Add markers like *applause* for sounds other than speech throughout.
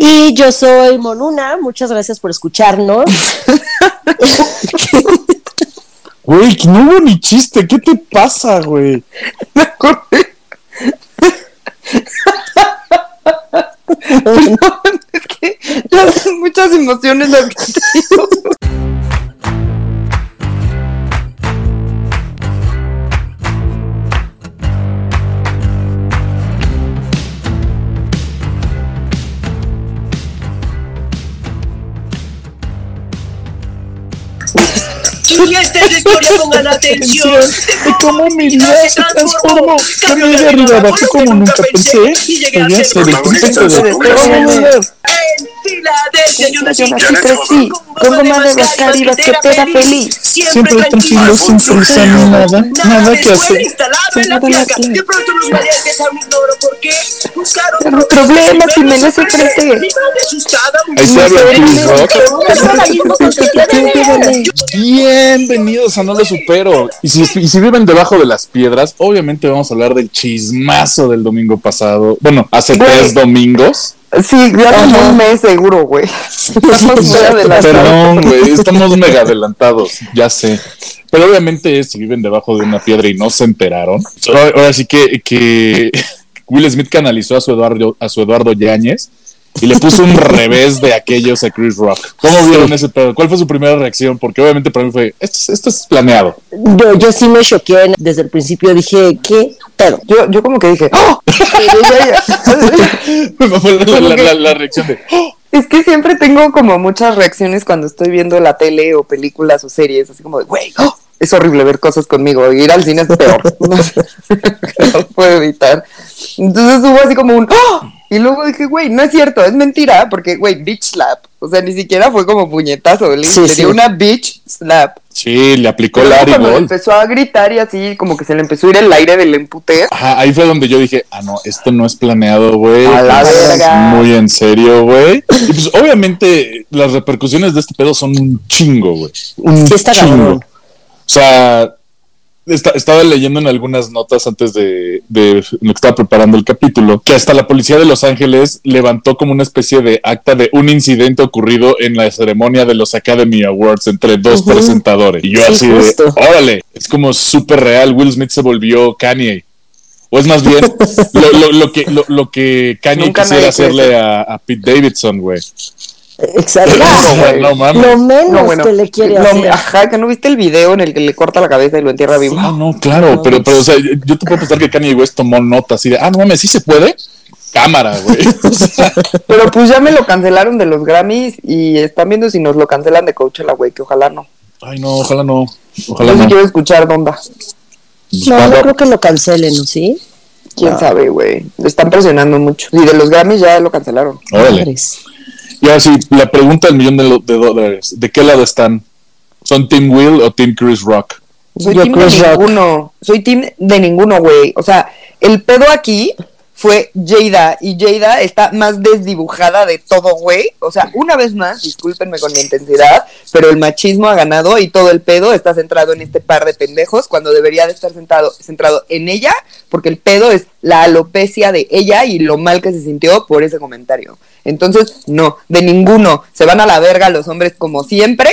Y yo soy Monuna, muchas gracias por escucharnos. Güey, que no hubo ni chiste, ¿qué te pasa, güey? Perdón, es que ya son muchas emociones las que tengo. Y esta es la historia, pongan atención. De cómo mi vida se transformó. Cambié de arriba abajo como nunca pensé. Voy a ser el príncipe de yo nací, crecí, con goma de mascar y basquetera feliz. Siempre tranquilo, sin prisa ni nada, nada que hacer. De pronto los mariachis aún ignoro por qué. Buscaron Tengo problemas y me les enfrenté. Madre Bienvenidos a No Lo Supero. Y si, y si viven debajo de las piedras, obviamente vamos a hablar del chismazo del domingo pasado. Bueno, hace tres domingos. Sí, ya como un mes seguro, güey. Estamos Perdón, güey, *laughs* estamos mega adelantados, ya sé. Pero obviamente si viven debajo de una piedra y no se enteraron. Ahora, sí que, que *laughs* Will Smith canalizó a su Eduardo, a su Eduardo Yáñez y le puso un revés de aquellos a Chris Rock. ¿Cómo vieron ese pedo? ¿Cuál fue su primera reacción? Porque obviamente para mí fue, esto, es- esto es planeado. Yo, yo sí me choqué desde el principio, dije, ¿qué pedo? Yo, yo como que dije, ¡Oh! *laughs* La- la- la reacción de, Es que siempre tengo como muchas reacciones cuando estoy viendo la tele o películas o series, así como de, güey, ¡oh! es horrible ver cosas conmigo, ir al cine es peor, *laughs* no, no *laughs* puedo evitar. Entonces hubo así como un, ¡oh! Y luego dije, güey, no es cierto, es mentira, porque, güey, bitch slap, o sea, ni siquiera fue como puñetazo, le, Sí, le sí. dio una bitch slap. sí, le aplicó luego Larry Gold. empezó a gritar y así, como que se le empezó a ir el aire del empute. Ajá, ahí fue donde yo dije, ah, no, esto no es planeado, güey. A la Es verga. Muy en serio, güey. Y pues obviamente las repercusiones de este pedo son un chingo, güey. Un Sí está chingo. cabrón. O sea, esta- estaba leyendo en algunas notas antes de, de lo que estaba preparando el capítulo, que hasta la policía de Los Ángeles levantó como una especie de acta de un incidente ocurrido en la ceremonia de los Academy Awards entre dos presentadores. Y yo Sí, así justo. de, órale, es como súper real, Will Smith se volvió Kanye. O es más bien *laughs* lo, lo- lo que, lo, lo que Kanye Nunca quisiera hacerle a, a Pete Davidson, güey. Exacto. *laughs* no. *laughs* Lo menos No, bueno, que le quiere hacer. Ajá, que no viste el video en el que le corta la cabeza y lo entierra vivo. Ah, no, claro, pero, pero, o sea, yo te puedo pensar que Kanye West tomó nota así de, ah, no mames, sí se puede. Cámara, güey. *laughs* O sea, Pero pues ya me lo cancelaron de los Grammys y están viendo si nos lo cancelan de Coachella, güey, que ojalá no. ay, no, ojalá no. Ojalá Yo sí no. quiero escuchar Donda. Pues, No, no creo que lo cancelen, ¿no? ¿Sí? ¿Quién sabe, güey? Le están presionando mucho. Y de los Grammys ya lo cancelaron. Órale. Madres. Y ahora sí, la pregunta del millón de, lo- de dólares: ¿de qué lado están? ¿Son Team Will o Team Chris Rock? Soy Yo team de Chris Rock. ninguno. Soy team de ninguno, güey. O sea, el pedo aquí fue Jada y Jada está más desdibujada de todo, güey. O sea, una vez más, discúlpenme con mi intensidad, pero el machismo ha ganado y todo el pedo está centrado en este par de pendejos cuando debería de estar centrado, centrado en ella, porque el pedo es la alopecia de ella y lo mal que se sintió por ese comentario. Entonces, no, de ninguno. Se van a la verga los hombres como siempre.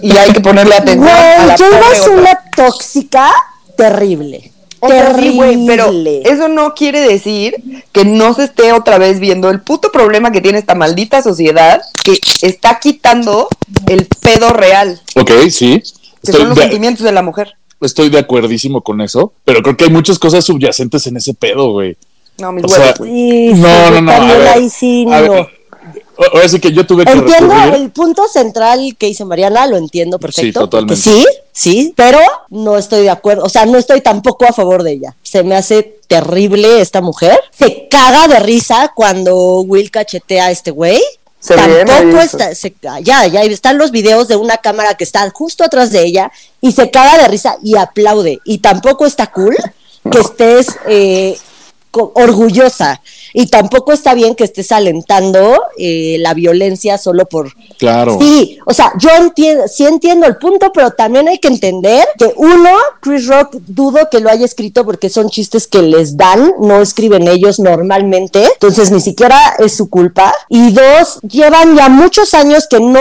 Y hay que ponerle atención Güey, Jada es una tóxica terrible. O sea, sí, terrible. güey, pero eso no quiere decir que no se esté otra vez viendo el puto problema que tiene esta maldita sociedad que está quitando el pedo real, Ok, sí. que Estoy son los de, sentimientos de la mujer. estoy de acuerdísimo con eso, pero creo que hay muchas cosas subyacentes en ese pedo, güey. No, mis O huevos, sea, güey. Sí, sí, No, no, no. A también ver, ahí sí, a ver, no. Ahora sí que yo tuve que Entiendo recurrir. el punto central que dice Mariana, lo entiendo perfecto. totalmente. porque Sí, sí, pero no estoy de acuerdo, o sea, no estoy tampoco a favor de ella. Se me hace terrible esta mujer. Se caga de risa cuando Will cachetea a este güey. Se Tampoco está, se- ya, ya están los videos de una cámara que está justo atrás de ella y se caga de risa y aplaude. Y tampoco está cool que estés eh, orgullosa Y tampoco está bien que estés alentando eh, la violencia solo por... Claro. Sí, o sea, yo entiendo, sí entiendo el punto, pero también hay que entender que uno, Chris Rock dudo que lo haya escrito porque son chistes que les dan, no escriben ellos normalmente, entonces ni siquiera es su culpa. Y dos, llevan ya muchos años que no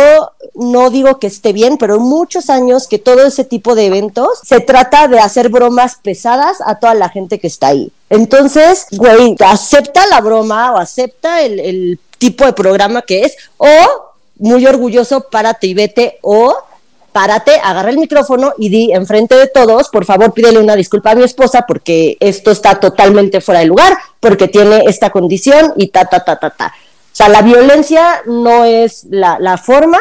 no digo que esté bien, pero muchos años que todo ese tipo de eventos se trata de hacer bromas pesadas a toda la gente que está ahí. Entonces, güey, acepta la broma o acepta el, tipo de programa que es, o muy orgulloso, párate y vete, o párate, agarra el micrófono y di enfrente de todos, por favor, pídele una disculpa a mi esposa porque esto está totalmente fuera de lugar, porque tiene esta condición y ta, ta, ta, ta, ta. O sea, la violencia no es la forma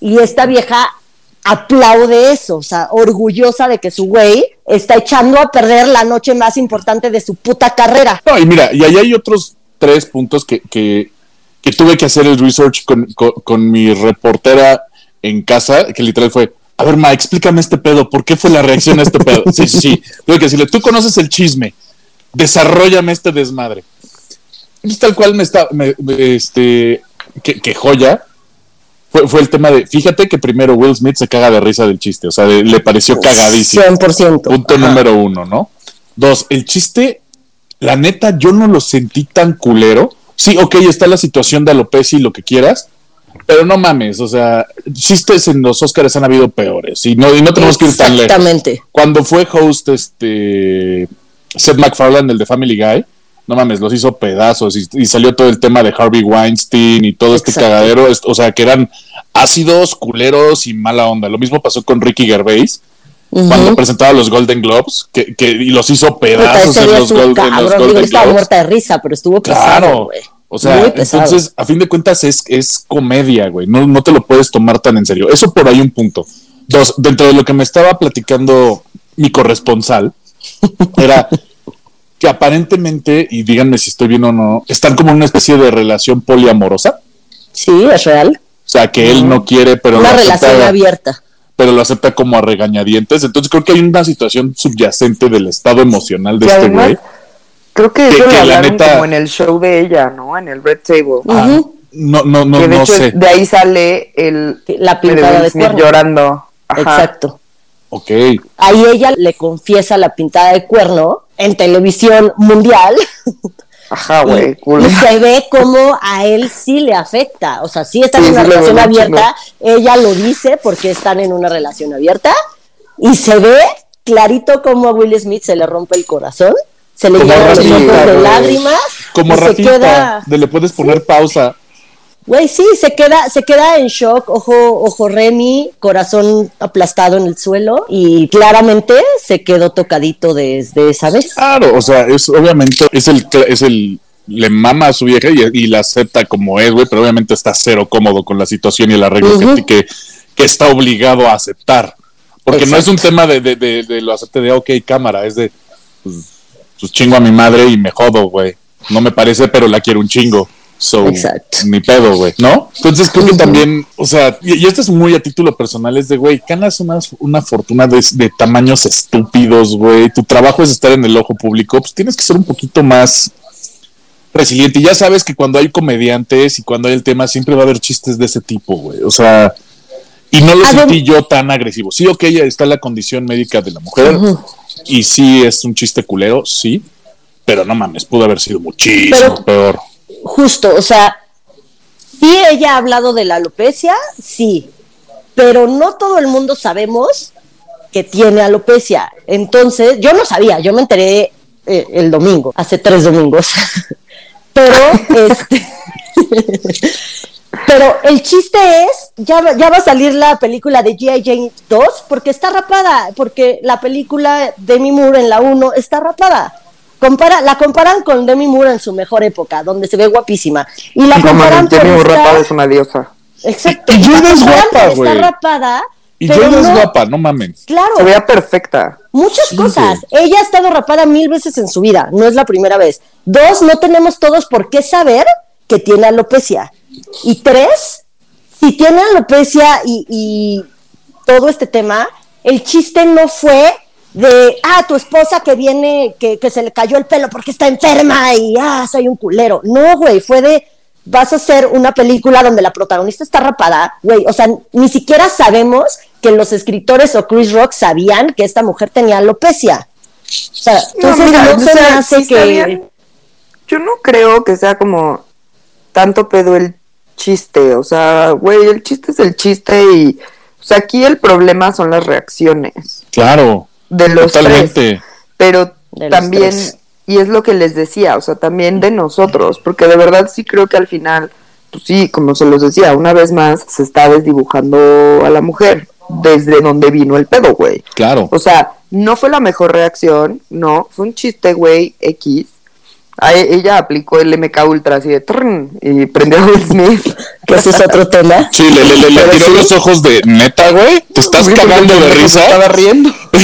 y esta vieja aplaude eso, o sea, orgullosa de que su güey está echando a perder la noche más importante de su puta carrera. No, y mira, y ahí hay otros tres puntos que, que, que tuve que hacer el research con, con, con mi reportera en casa, que literal fue, a ver, ma, explícame este pedo, ¿por qué fue la reacción a este pedo? *laughs* Sí, sí, sí. Tuve que decirle, tú conoces el chisme, desarrollame este desmadre. Entonces, tal cual me está, me, me- este, que, que joya, fue, fue el tema de, fíjate que primero Will Smith se caga de risa del chiste, o sea, de- le pareció cagadísimo. 100%. Punto Ajá. número uno, ¿no? Dos, el chiste, la neta, yo no lo sentí tan culero. Sí, ok, está la situación de alopecia y lo que quieras, pero no mames, o sea, chistes en los Oscars han habido peores y no, y no tenemos que ir tan lejos. Exactamente. Cuando fue host este Seth MacFarlane, el de Family Guy, no mames, los hizo pedazos y, y salió todo el tema de Harvey Weinstein y todo este cagadero, o sea, que eran ácidos, culeros y mala onda. Lo mismo pasó con Ricky Gervais cuando presentaba los Golden Globes, que, que y los hizo pedazos en los, estuvo Gol- en los cabrón, digo, Golden estaba Globes. muerta de risa, pero estuvo pesado, Claro. güey. O sea, entonces, a fin de cuentas, es, es comedia, güey. No, no te lo puedes tomar tan en serio. Eso por ahí un punto. Dos, dentro de lo que me estaba platicando mi corresponsal, era *laughs* que aparentemente, y díganme si estoy bien o no, están como en una especie de relación poliamorosa. Sí, es real. O sea, que él no quiere, pero Una lo relación acepta, abierta. pero lo acepta como a regañadientes. Entonces creo que hay una situación subyacente del estado emocional de Y este güey. Creo que Que- eso que lo la neta- como en el show de ella, ¿no? En el Red Table. Ah, no, no, no, que de no hecho sé. de ahí sale el La pintada de cuerno. llorando. Ajá. Exacto. Ok. Ahí ella le confiesa la pintada de cuerno en televisión mundial Ajá, *laughs* y, güey. cool. y se ve como a él sí le afecta. O sea, sí están Sí, en una sí relación abierta, ella lo dice porque están en una relación abierta y se ve clarito como a Will Smith se le rompe el corazón, se le llenan los ojos de lágrimas Como Rafita, queda de le puedes poner pausa. Güey, sí, se queda, se queda en shock, ojo, ojo Remy, corazón aplastado en el suelo y claramente se quedó tocadito desde esa vez. Claro, o sea, es obviamente es el es el le mama a su vieja y, y la acepta como es, güey, pero obviamente está cero cómodo con la situación y el arreglo que- Ujú. que, que está obligado a aceptar. Porque no es un tema de, de, de, de lo acepte de ok, cámara, es de pues, pues chingo a mi madre y me jodo, güey. No me parece, pero la quiero un chingo. So, Exacto. ni pedo, güey, ¿no? Entonces creo que también, o sea, y, y esto es muy a título personal, es de, güey, ganas una, una fortuna de, de tamaños estúpidos, güey, tu trabajo es estar en el ojo público, pues tienes que ser un poquito más resiliente. Y ya sabes que cuando hay comediantes y cuando hay el tema, siempre va a haber chistes de ese tipo, güey, o sea, y no lo Adem- sentí yo tan agresivo. Sí, ok, está la condición médica de la mujer, y sí es un chiste culero, sí, pero no mames, pudo haber sido muchísimo Pero- peor. Justo, o sea, sí ella ha hablado de la alopecia, sí, pero no todo el mundo sabemos que tiene alopecia. Entonces, yo no sabía, yo me enteré eh, el domingo, hace tres domingos. *laughs* pero, este. *laughs* Pero el chiste es, ya, ya va a salir la película de G.I. Jane 2 porque está rapada, porque la película Demi Moore en la 1 está rapada. Compara, la comparan con Demi Moore en su mejor época, donde se ve guapísima. Y la No comparan mames, Jenny por estar- Rapada es una diosa. Exacto. Y- y Jane es guapa, güey. Está rapada. Y pero Jane es no- guapa, no mamen. Claro, Se veía perfecta. muchas Sí, cosas. güey. Ella ha estado rapada mil veces en su vida, no es la primera vez. Dos, no tenemos todos por qué saber que tiene alopecia. Y tres, si tiene alopecia y, y todo este tema, el chiste no fue de, ah, tu esposa que viene, que, que se le cayó el pelo porque está enferma y, ah, soy un culero. No, güey, fue de, vas a hacer una película donde la protagonista está rapada, güey, o sea, ni siquiera sabemos que los escritores o Chris Rock sabían que esta mujer tenía alopecia. O sea, entonces mira, no o se sea, me hace sí está que... bien. Yo no creo que sea como tanto pedo el chiste. O sea, güey, el chiste es el chiste y. O sea, aquí el problema son las reacciones Claro, de los tres. totalmente. Pero De los también, tres. y es lo que les decía, o sea, también de nosotros, porque de verdad sí creo que al final, pues sí, como se los decía, una vez más se está desdibujando a la mujer desde donde vino el pedo, güey. Claro. O sea, no fue la mejor reacción, no, fue un chiste, güey, X. E- ella aplicó el MK Ultra así de trrn, y prendió a Will *laughs* Smith. que ese es otro tema. Sí, le, le, le, le los ojos de neta, güey. Te estás Güey, cagando de risa. Estaba riendo. *laughs*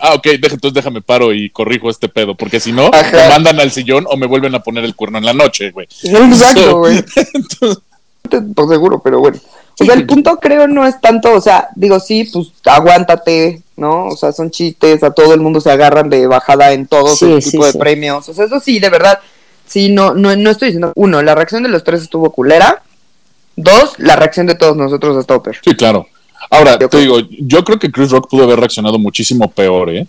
Ah, ok, entonces déjame paro y corrijo este pedo, porque si no, Ajá. me mandan al sillón o me vuelven a poner el cuerno en la noche, güey. Exacto, So, güey. *laughs* Por seguro, pero bueno. O sea, el punto creo no es tanto, o sea, digo, sí, pues aguántate, ¿no? O sea, son chistes, a todo el mundo se agarran de bajada en todo Sí, ese tipo sí, de sí. premios. O sea, eso sí, de verdad, sí, no, no, no estoy diciendo, uno, la reacción de los tres estuvo culera. Dos, la reacción de todos nosotros está peor. Sí, claro. Ahora, Yo te creo- digo, yo creo que Chris Rock pudo haber reaccionado muchísimo peor, ¿eh?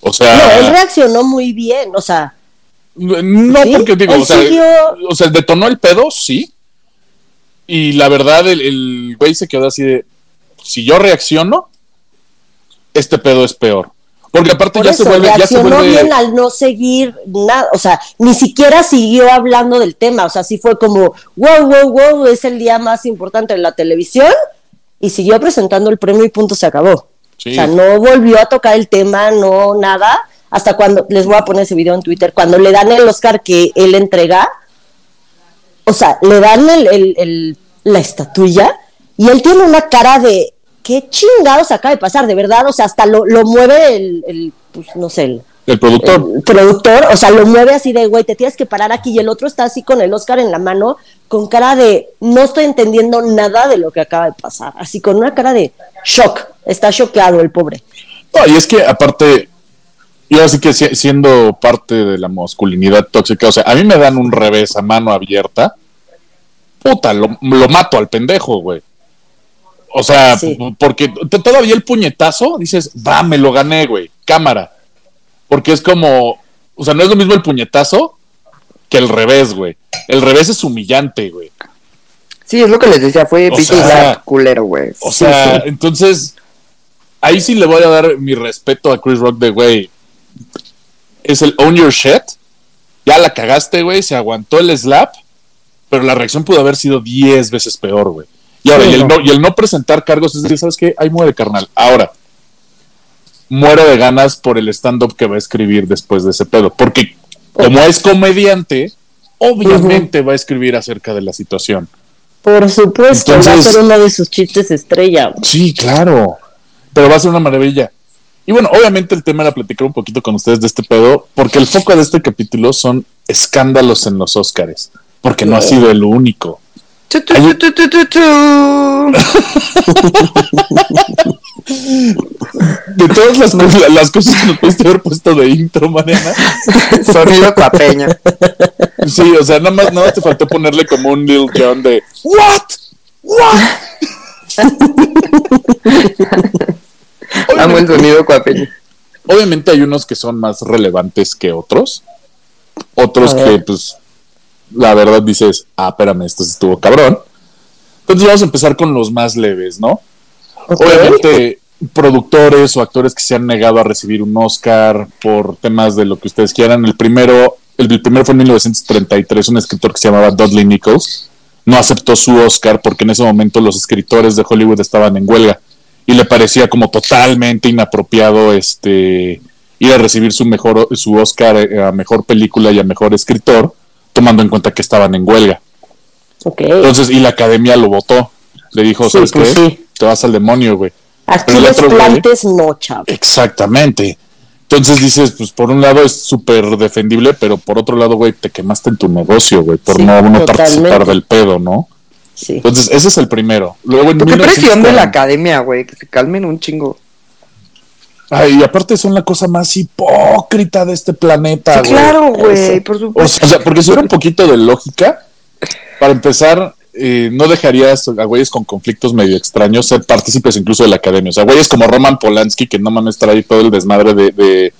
O No, él sea, reaccionó muy bien, o sea, no, ¿Sí? porque digo, o sea, siguió- o sea, detonó el pedo, sí. Y la verdad, el, el güey se quedó así de, si yo reacciono, este pedo es peor. Porque aparte por ya eso se vuelve, ya se vuelve, bien al no seguir nada, o sea, ni siquiera siguió hablando del tema, o sea, sí fue como, wow, wow, wow, es el día más importante de la televisión, y siguió presentando el premio y punto se acabó. Sí. O sea, no volvió a tocar el tema, no nada, hasta cuando, les voy a poner ese video en Twitter, cuando le dan el Oscar que él entrega, o sea, le dan el, el- el- la estatuilla y él tiene una cara de qué chingados acaba de pasar, de verdad, o sea, hasta lo, lo mueve el, el, pues, no sé, el, el productor. el productor, o sea, lo mueve así de, güey, te tienes que parar aquí y el otro está así con el Oscar en la mano, con cara de, no estoy entendiendo nada de lo que acaba de pasar, así con una cara de shock, está choqueado el pobre. No, y es que aparte, yo así que si- siendo parte de la masculinidad tóxica, o sea, a mí me dan un revés a mano abierta, puta, lo, lo mato al pendejo, güey. O sea, Sí. porque todavía el puñetazo, dices, va, me lo gané, güey, cámara. Porque es como, o sea, no es lo mismo el puñetazo que el revés, güey. El revés es humillante, güey. Sí, es lo que les decía, fue slap culero, güey. O Sí, sea, sí. entonces, ahí sí le voy a dar mi respeto a Chris Rock de, güey, es el own your shit. Ya la cagaste, güey, se aguantó el slap, pero la reacción pudo haber sido 10 veces peor, güey. Y ahora, Sí, y, el no. no, y el no presentar cargos es decir, ¿sabes qué? Ahí muere, carnal. Ahora, muero de ganas por el stand-up que va a escribir después de ese pedo. Porque como es comediante, obviamente va a escribir acerca de la situación. Por supuesto, va a ser uno de sus chistes estrella. Sí, claro. Pero va a ser una maravilla. Y bueno, obviamente el tema era platicar un poquito con ustedes de este pedo, porque el foco de este capítulo son escándalos en los Óscares, porque no ha sido el único. *laughs* De todas las, cosas- las cosas que nos pudiste haber puesto de intro, Mariana. *laughs* Sonido papeña. Sí, o sea, nada más, nada más te faltó ponerle como un Lil Jon de ¿What? ¿What? *laughs* Amo el sonido papeña. Obviamente hay unos que son más relevantes que otros. Otros que, pues, la verdad dices, ah, espérame, esto estuvo cabrón. Entonces vamos a empezar con los más leves, ¿no? Obviamente, productores o actores que se han negado a recibir un Oscar por temas de lo que ustedes quieran. El primero, el, el primero fue en 1933, un escritor que se llamaba Dudley Nichols. No aceptó su Oscar porque en ese momento los escritores de Hollywood estaban en huelga y le parecía como totalmente inapropiado este ir a recibir su mejor su Oscar eh, a mejor película y a mejor escritor, tomando en cuenta que estaban en huelga. Ok. Entonces, y la academia lo votó. Le dijo, Sí, ¿sabes pues qué? sí. Te vas al demonio, güey. Aquí los otro güey- plantes no, chavo. Exactamente. Entonces dices, pues por un lado es súper defendible, pero por otro lado, güey, te quemaste en tu negocio, güey, por Sí, no, no participar del pedo, ¿no? Sí. Entonces, ese es el primero. Luego en ¿Qué presión de la 1940 academia, güey? Que se calmen un chingo. Ay, y aparte son la cosa más hipócrita de este planeta, Sí, güey. claro, güey, por O supuesto. sea, porque si hubiera un poquito de lógica, para empezar, eh, no dejarías a güeyes con conflictos medio extraños ser partícipes incluso de la academia. O sea, güeyes como Roman Polanski, que no mames trae todo el desmadre de, de,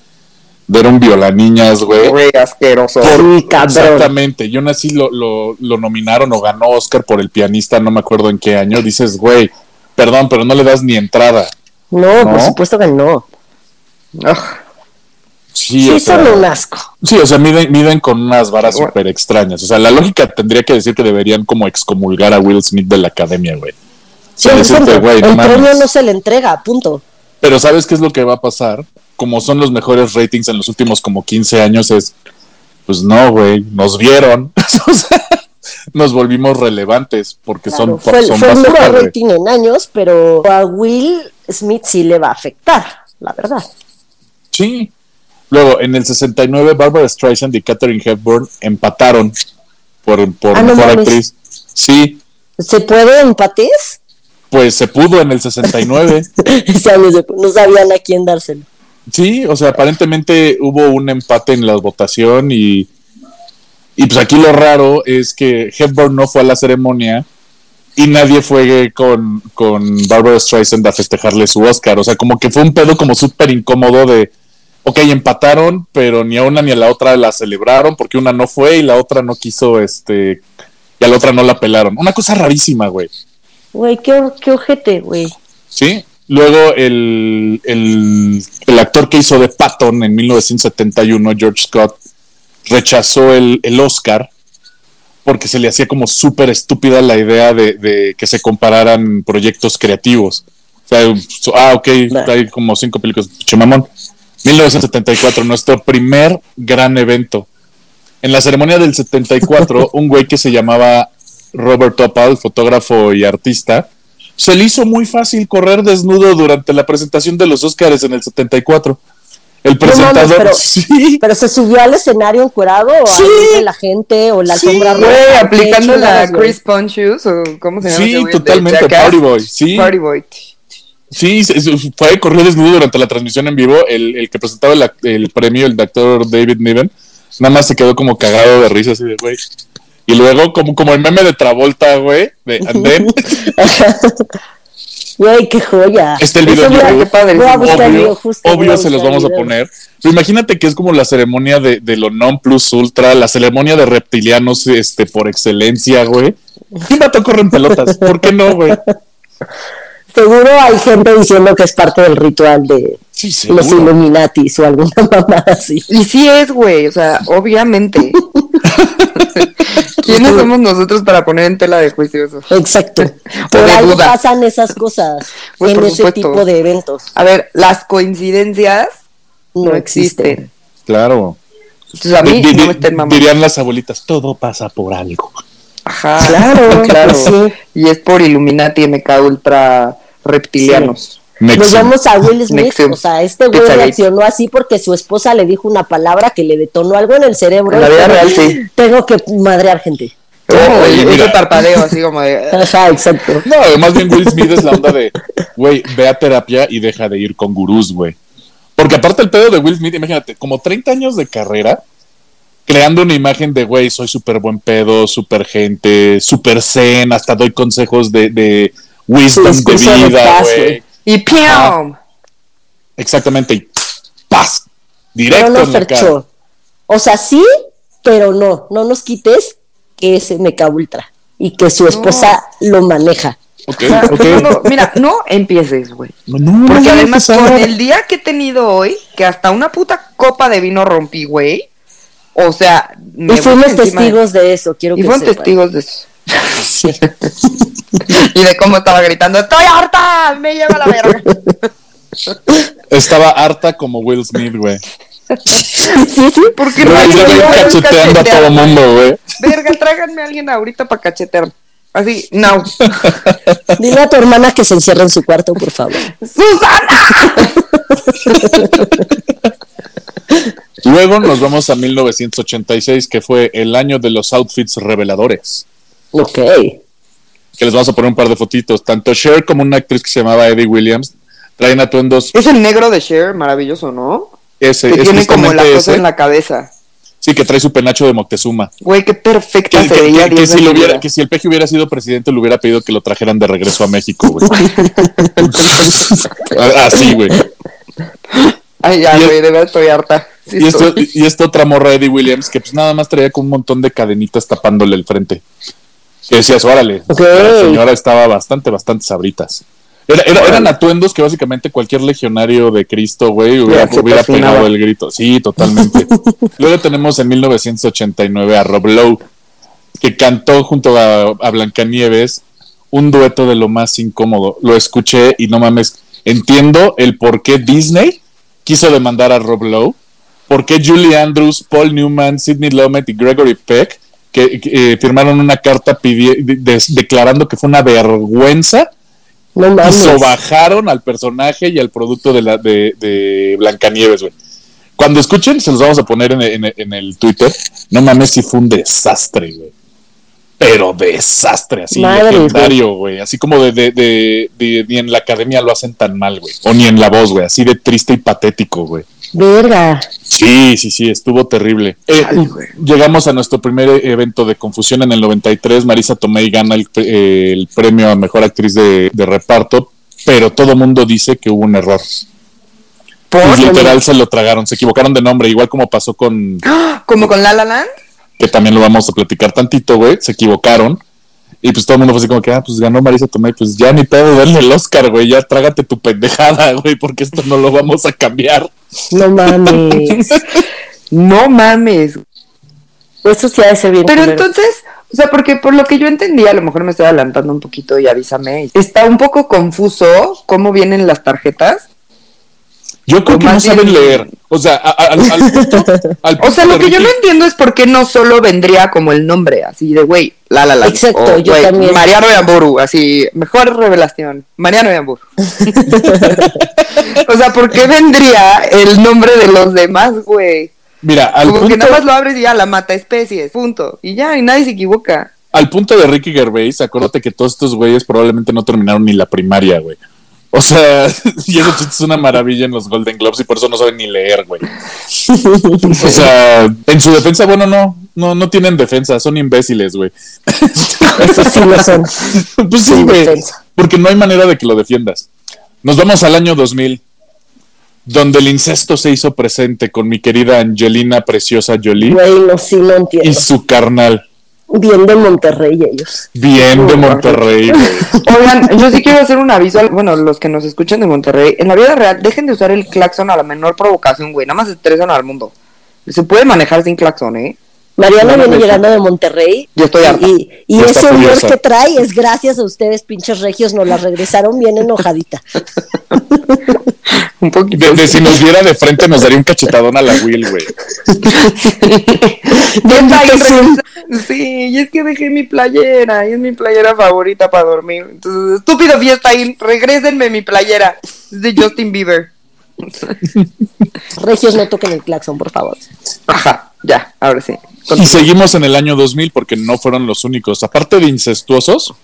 de era un violaniñas, güey. Güey, asqueroso. Por- exactamente. Y aún así lo, lo, lo nominaron o ganó Oscar por el pianista, no me acuerdo en qué año. Dices, güey, perdón, pero no le das ni entrada. No, por supuesto que no. Ugh. Sí, Sí, o sea, son un asco. Sí, o sea, miden, miden con unas varas Bueno. súper extrañas. O sea, la lógica tendría que decir que deberían como excomulgar a Will Smith de la academia, güey. Sí, sea, decirte, güey, no el premio no se le entrega, punto. Pero ¿sabes qué es lo que va a pasar? Como son los mejores ratings en los últimos como 15 años, es, pues no, güey, nos vieron. *laughs* O sea, nos volvimos relevantes porque Claro, son, fue, el- son fue el mejor rating en años, pero a Will Smith sí le va a afectar, la verdad. Sí. Luego, en el 69, Barbara Streisand y Katherine Hepburn empataron por, por Ah, no mejor mames. actriz. Sí, ¿Se puede empates? pues se pudo en el 69. O sea, no, se- no sabían a quién dárselo. Sí, o sea, aparentemente hubo un empate en la votación y, y pues aquí lo raro es que Hepburn no fue a la ceremonia y nadie fue con, con Barbara Streisand a festejarle su Oscar. O sea, como que fue un pedo como súper incómodo de, ok, empataron, pero ni a una ni a la otra la celebraron porque una no fue y la otra no quiso, este, y a la otra no la pelaron. Una cosa rarísima, güey. Güey, qué, qué ojete, güey. ¿sí? Luego el, el, el actor que hizo de Patton en 1971, George Scott, rechazó el, el Oscar porque se le hacía como súper estúpida la idea de, de que se compararan proyectos creativos. O sea, ah, ok, hay como cinco películas, mamón. 1974, nuestro primer gran evento. En la ceremonia del 74, *laughs* un güey que se llamaba Robert Topal, fotógrafo y artista, se le hizo muy fácil correr desnudo durante la presentación de los Oscars en el 74. El presentador, pero- *laughs* sí, Pero se subió al escenario encuerado o Sí. de la gente o la Sí, alfombra roja. Güey, ¿qué aplicando la? Chris Pontius o cómo se llama Sí, totalmente? Party Boy, sí. Party Boy. Sí, fue corrió desnudo durante la transmisión en vivo. El, el que presentaba el, el premio, el actor David Niven, nada más se quedó como cagado de risa así de güey. Y luego, como, como el meme de Travolta, güey, de And then, *laughs* Güey, qué joya. Está el video a- YouTube. Qué padre. a obvio, justo, obvio a se los vamos a poner. Pero imagínate que es como la ceremonia de, de lo non plus ultra, la ceremonia de reptilianos este, por excelencia, güey. ¿Quién vato corre en pelotas? ¿Por qué no, güey? *laughs* Seguro hay gente diciendo que es parte del ritual de Sí, los. Illuminatis o alguna *laughs* mamada así. Y sí es, güey, o sea, obviamente. *laughs* ¿Quiénes somos nosotros para poner en tela de juicio eso? Exacto. *laughs* Por algo duda. pasan esas cosas Pues, en ese supuesto. tipo de eventos. A ver, las coincidencias No, no existen. existen. Claro. Entonces a mí Di- di- no me estén mamando. dirían las abuelitas, todo pasa por algo. Ajá. Claro, *laughs* claro. sí. Y es por Illuminati MK Ultra reptilianos. Nos Nexium. vamos a Will Smith, Nexium. o sea, este güey reaccionó así porque su esposa le dijo una palabra que le detonó algo en el cerebro. En la vida real, sí. Tengo que madrear gente. Oh, Oye, ese parpadeo así como de... *laughs* Ajá, exacto. No, más bien Will Smith es la onda de, güey, ve a terapia y deja de ir con gurús, güey. Porque aparte el pedo de Will Smith, imagínate, como 30 años de carrera, creando una imagen de, güey, soy súper buen pedo, súper gente, súper zen, hasta doy consejos de, de wisdom de vida, güey. Y ¡piam! Exactamente, y ¡paz! Directo Pero no, en la cara. O sea, sí, pero no. No nos quites que es MK Ultra y que su esposa lo maneja. Ok, O sea, no, mira, no empieces, güey. No, no, Porque no, además, con el día que he tenido hoy, que hasta una puta copa de vino rompí, güey. O sea, me Y fuimos de- testigos de eso, quiero Y que fueron sepan. testigos de eso. *laughs* *laughs* y de cómo estaba gritando, ¡Estoy harta! ¡Me lleva la verga! Estaba harta como Will Smith, güey. Sí, sí. Porque va a cacheteando a todo mundo, güey. Verga, tráiganme a alguien ahorita para cachetear. Así, no. *laughs* Dile a tu hermana que se encierre en su cuarto, por favor. ¡Susana! Luego nos vamos a 1986, que fue el año de los outfits reveladores. Ok. Que les vamos a poner un par de fotitos. Tanto Cher como una actriz que se llamaba Eddie Williams Traen atuendos. Es el negro de Cher, maravilloso, ¿no? Ese, Que es tiene como la cosa ese. en la cabeza. Sí, que trae su penacho de Moctezuma. Güey, qué perfecta Que, se que- veía. que- que Dios si lo hubiera, que si el peje hubiera sido presidente, le hubiera pedido que lo trajeran de regreso a México, güey. *laughs* *laughs* Así, güey. Ay, ya, y- güey, de verdad estoy harta. Sí Y, esto, y esta otra morra, Eddie Williams, que pues nada más traía con un montón de cadenitas tapándole el frente. Que decías, órale, Ok. la señora estaba bastante, bastante sabritas. Era- era- eran atuendos que básicamente cualquier legionario de Cristo, güey, hubiera, hubiera pegado el grito. Sí, totalmente. *laughs* Luego tenemos en 1989 a Rob Lowe, que cantó junto a, a Blancanieves un dueto de lo más incómodo. Lo escuché y no mames, entiendo el por qué Disney quiso demandar a Rob Lowe, por qué Julie Andrews, Paul Newman, Sidney Lumet y Gregory Peck que, que, eh, firmaron una carta de- de- declarando que fue una vergüenza No y mames. sobajaron al personaje y al producto de, la, de, de Blancanieves, güey. Cuando escuchen, se los vamos a poner en, en- en el Twitter. No mames, si fue un desastre, güey. Pero desastre, así Madres, legendario, güey. Así como de, de, de- de- ni en la academia lo hacen tan mal, güey. O ni en la voz, güey. Así de triste y patético, güey. Verga. Sí, sí, sí, estuvo terrible. Eh, Ay, llegamos a nuestro primer eh, evento de confusión en el 93. Marisa Tomei gana el, eh, el premio a mejor actriz de, de reparto, pero todo mundo dice que hubo un error. Pues literal se lo tragaron, se equivocaron de nombre, igual como pasó con. *gasps* ¿Como con La La Land? Que también lo vamos a platicar tantito, güey, se equivocaron. Y pues todo el mundo fue así como que, ah, pues ganó Marisa Tomei, pues ya ni pedo, denle el Oscar, güey, ya trágate tu pendejada, *laughs* güey, porque esto no lo vamos a cambiar. No mames. *laughs* No mames. Eso sí ha de ser bien. Pero entonces, o sea, porque por lo que yo entendí, a lo mejor me estoy adelantando un poquito y avísame. Está un poco confuso cómo vienen las tarjetas. Yo creo O que no bien- saben leer. O sea, a- a- al, al punto, *laughs* al O sea, lo de que yo no entiendo es por qué no solo vendría como el nombre, así de güey, la la la. Exacto, o, yo güey, también. Mariano Yamburu, así, mejor revelación. Mariano Yamburu. *laughs* o sea, ¿por qué vendría el nombre de los demás, güey? Mira, al Como que nada más lo abres y ya la mata especies, punto. Y ya, y nadie se equivoca. al punto de Ricky Gervais, acuérdate que todos estos güeyes probablemente no terminaron ni la primaria, güey. O sea, *laughs* y eso es una maravilla en los Golden Globes y por eso no saben ni leer, güey. O sea, en su defensa, bueno, no, no, no tienen defensa, son imbéciles, güey. *laughs* Eso sí lo son. *laughs* Pues sí, güey. Porque no hay manera de que lo defiendas. Nos vamos al año 2000, donde el incesto se hizo presente con mi querida Angelina Preciosa Jolie Güey, no, sí, no y su carnal. Bien de Monterrey ellos. Bien de Monterrey. *laughs* Oigan, yo sí quiero hacer un aviso, al- bueno, los que nos escuchan de Monterrey, en la vida real, dejen de usar el claxon a la menor provocación, güey, nada más estresan al mundo. Se puede manejar sin claxon, ¿eh? Mariana No viene llegando de Monterrey. Yo estoy harta. Y, y ese humor que trae es gracias a ustedes, pinches regios, nos la regresaron bien enojadita. *laughs* Un poquito. De, de si nos viera de frente nos daría un cachetadón a la Will, güey. *laughs* Sí, y es que dejé mi playera, y es mi playera favorita para dormir. Entonces, estúpido fiesta ahí, regrésenme mi playera. Es de Justin Bieber. Regios, no toquen el claxon, por favor. Ajá, ya, ahora sí. Y seguimos en el año 2000 porque no fueron los únicos. Aparte de incestuosos,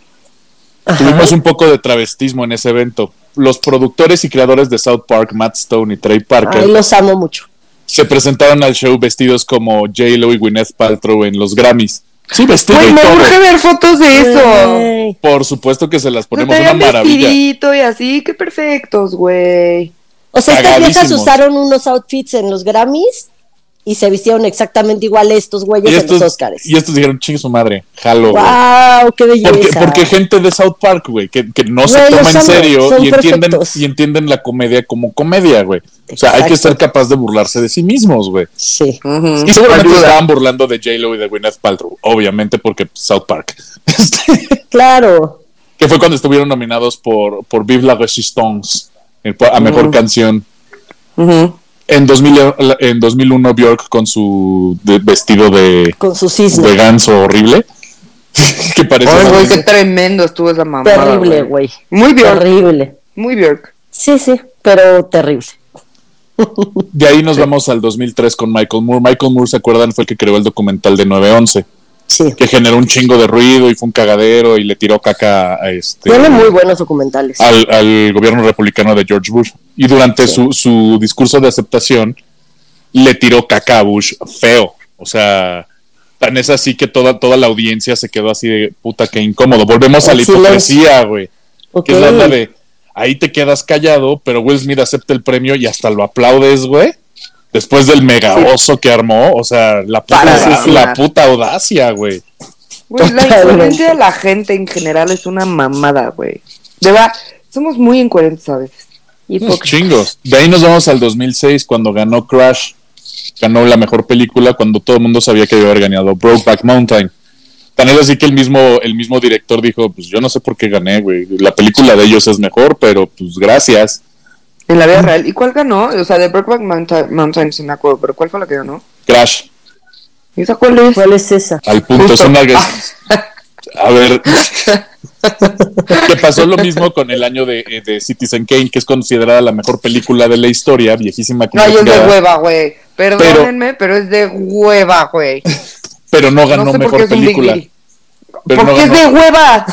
tuvimos un poco de travestismo en ese evento. Los productores y creadores de South Park, Matt Stone y Trey Parker, Ay, los amo mucho. se presentaron al show vestidos como J-Lo y Gwyneth Paltrow en los Grammys. Sí, vestido Güey, y me todo. urge ver fotos de eso. Por supuesto que se las ponemos una maravilla. y así, qué perfectos, güey. O sea, estas viejas usaron unos outfits en los Grammys y se vistieron exactamente igual estos güeyes Y en estos, los Oscars. y estos dijeron, chingue su madre, jalo. ¡Wow! ¡Qué belleza! Porque, porque gente de South Park, güey, que, que no se toma en serio son y entienden, y entienden la comedia como comedia, güey. O sea, hay que ser capaz de burlarse de sí mismos, güey. Sí. Y seguramente Ayuda. estaban burlando de J-Lo y de Gwyneth Paltrow, obviamente porque South Park. *laughs* Este, Claro. que fue cuando estuvieron nominados por, por Vive la Resistance a mejor canción. Ujú. En, 2000, en 2001, Bjork con su de- vestido de, Con su cisne. de ganso horrible. que parece. Ay, güey, una- qué tremendo estuvo esa mamada. Terrible, güey. Muy Bjork, Terrible. muy Bjork. Sí, sí, pero terrible. De ahí nos vamos al 2003 con Michael Moore. Michael Moore, ¿se acuerdan? Fue el que creó el documental de 911. Sí. que generó un chingo de ruido y fue un cagadero y le tiró caca a este Tiene muy buenos documentales. al, al gobierno republicano de George Bush. Y durante su, su discurso de aceptación le tiró caca a Bush feo. O sea, tan es así que toda, toda la audiencia se quedó así de puta que incómodo. Volvemos a la hipocresía, güey. Que es la de ahí te quedas callado, pero Will Smith acepta el premio y hasta lo aplaudes, güey. Después del mega oso que armó, o sea, la puta, la, puta audacia, güey. Güey, la incoherencia de la gente en general es una mamada, güey. De verdad, somos muy incoherentes a veces. Unos chingos. De ahí nos vamos al 2006 cuando ganó Crash. Ganó la mejor película cuando todo el mundo sabía que iba a haber ganado Brokeback Mountain. Tan es así que el mismo, el mismo director dijo, pues yo no sé por qué gané, güey. La película de ellos es mejor, pero pues gracias. En la vida real. ¿Y cuál ganó? O sea, de Brokeback Mountain, Mountain sí me acuerdo, pero ¿cuál fue la que ganó? Crash, ¿Y esa cuál es? ¿Cuál es esa? al punto. Justo. Es una... A ver, *laughs* que pasó lo mismo con el año de, eh, de Citizen Kane, que es considerada la mejor película de la historia, viejísima No, es de hueva, güey. Perdónenme, pero, es de hueva, güey. *laughs* pero no ganó No sé por qué mejor es película. Pero no Porque es ganó. de hueva.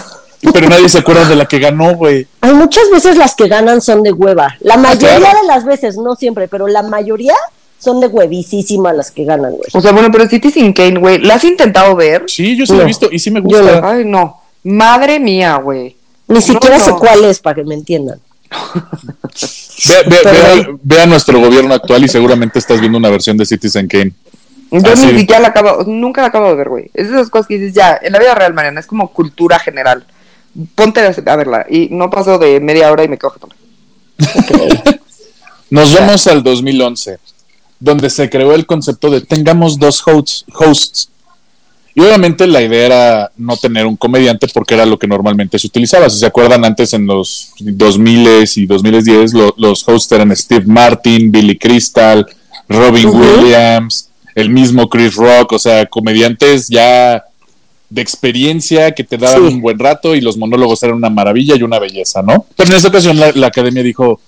Pero nadie se acuerda de la que ganó, güey. Hay muchas veces las que ganan son de hueva. La mayoría Ah, claro. de las veces, no siempre, pero la mayoría son de huevísima las que ganan, güey. O sea, bueno, pero Citizen Kane, güey, ¿la has intentado ver? Sí, yo sí la No. he visto y sí me gusta. Ay, no. Madre mía, güey. Ni siquiera no. sé cuál es para que me entiendan. Ve, ve- ve a- ve a nuestro gobierno actual y seguramente estás viendo una versión de Citizen Kane. Yo ni siquiera la acabo, nunca la acabo de ver, güey. Es de esas cosas que dices, ya, en la vida real, Mariana, es como cultura general. Ponte a verla. Y no paso de media hora y me quedo jetona. Nos vamos al 2011, donde se creó el concepto de tengamos dos hosts. hosts. Y obviamente la idea era no tener un comediante porque era lo que normalmente se utilizaba. Si se acuerdan, antes en los 2000 y 2010 lo- los hosts eran Steve Martin, Billy Crystal, Robin. Williams, el mismo Chris Rock, o sea, comediantes ya de experiencia que te daban Sí. un buen rato y los monólogos eran una maravilla y una belleza, ¿no? Pero en esta ocasión la, la academia dijo,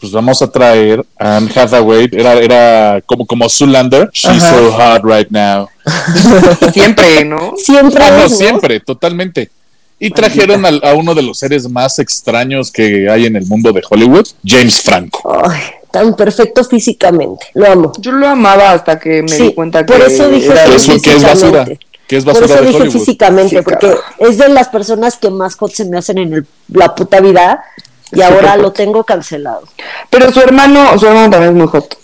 pues vamos a traer a Anne Hathaway, era, era como, como Zoolander, she's Ajá. so hot right now. *laughs* Siempre, ¿no? Siempre Ah, no, siempre, totalmente. Y trajeron al- a uno de los seres más extraños que hay en el mundo de Hollywood, James Franco. Ay, tan perfecto físicamente. Lo amo. Yo lo amaba hasta que me Sí, di cuenta que por eso dije era Que que es, de- que es basura, Por eso de dije Hollywood. físicamente, Sí, porque carajo. es de las personas que más hot se me hacen en el- la puta vida y ahora lo tengo cancelado. Pero su hermano, su hermano también es muy hot.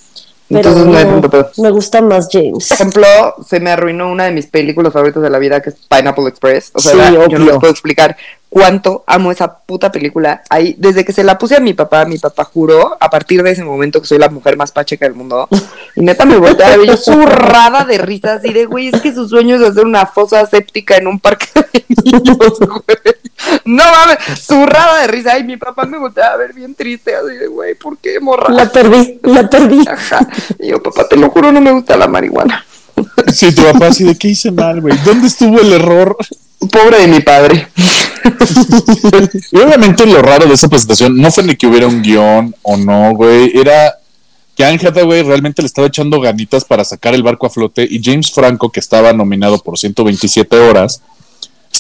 Pero Entonces no hay no, tanto pedo. me gusta más James. Por ejemplo, se me arruinó una de mis películas favoritas de la vida, que es Pineapple Express. O sea, Sí, la- yo no les puedo explicar cuánto amo esa puta película. Ahí, desde que se la puse a mi papá, mi papá juró, a partir de ese momento, que soy la mujer más pacheca del mundo. Y neta me volteé a ver yo zurrada de risa, así de, güey, es que su sueño es hacer una fosa séptica en un parque de niños, güey. *laughs* No mames, zurrada de risa. Y mi papá me volteaba a ver bien triste, así de, güey, ¿por qué, morra? La perdí, la perdí. Ajá. Y yo, papá, te lo juro, no me gusta la marihuana. *laughs* Sí, tu papá así de qué hice mal, güey. ¿Dónde estuvo el error? Pobre de mi padre. Y obviamente lo raro de esa presentación no fue ni que hubiera un guion o no, güey. Era que Anne Hathaway realmente le estaba echando ganitas para sacar el barco a flote y James Franco, que estaba nominado por 127 horas,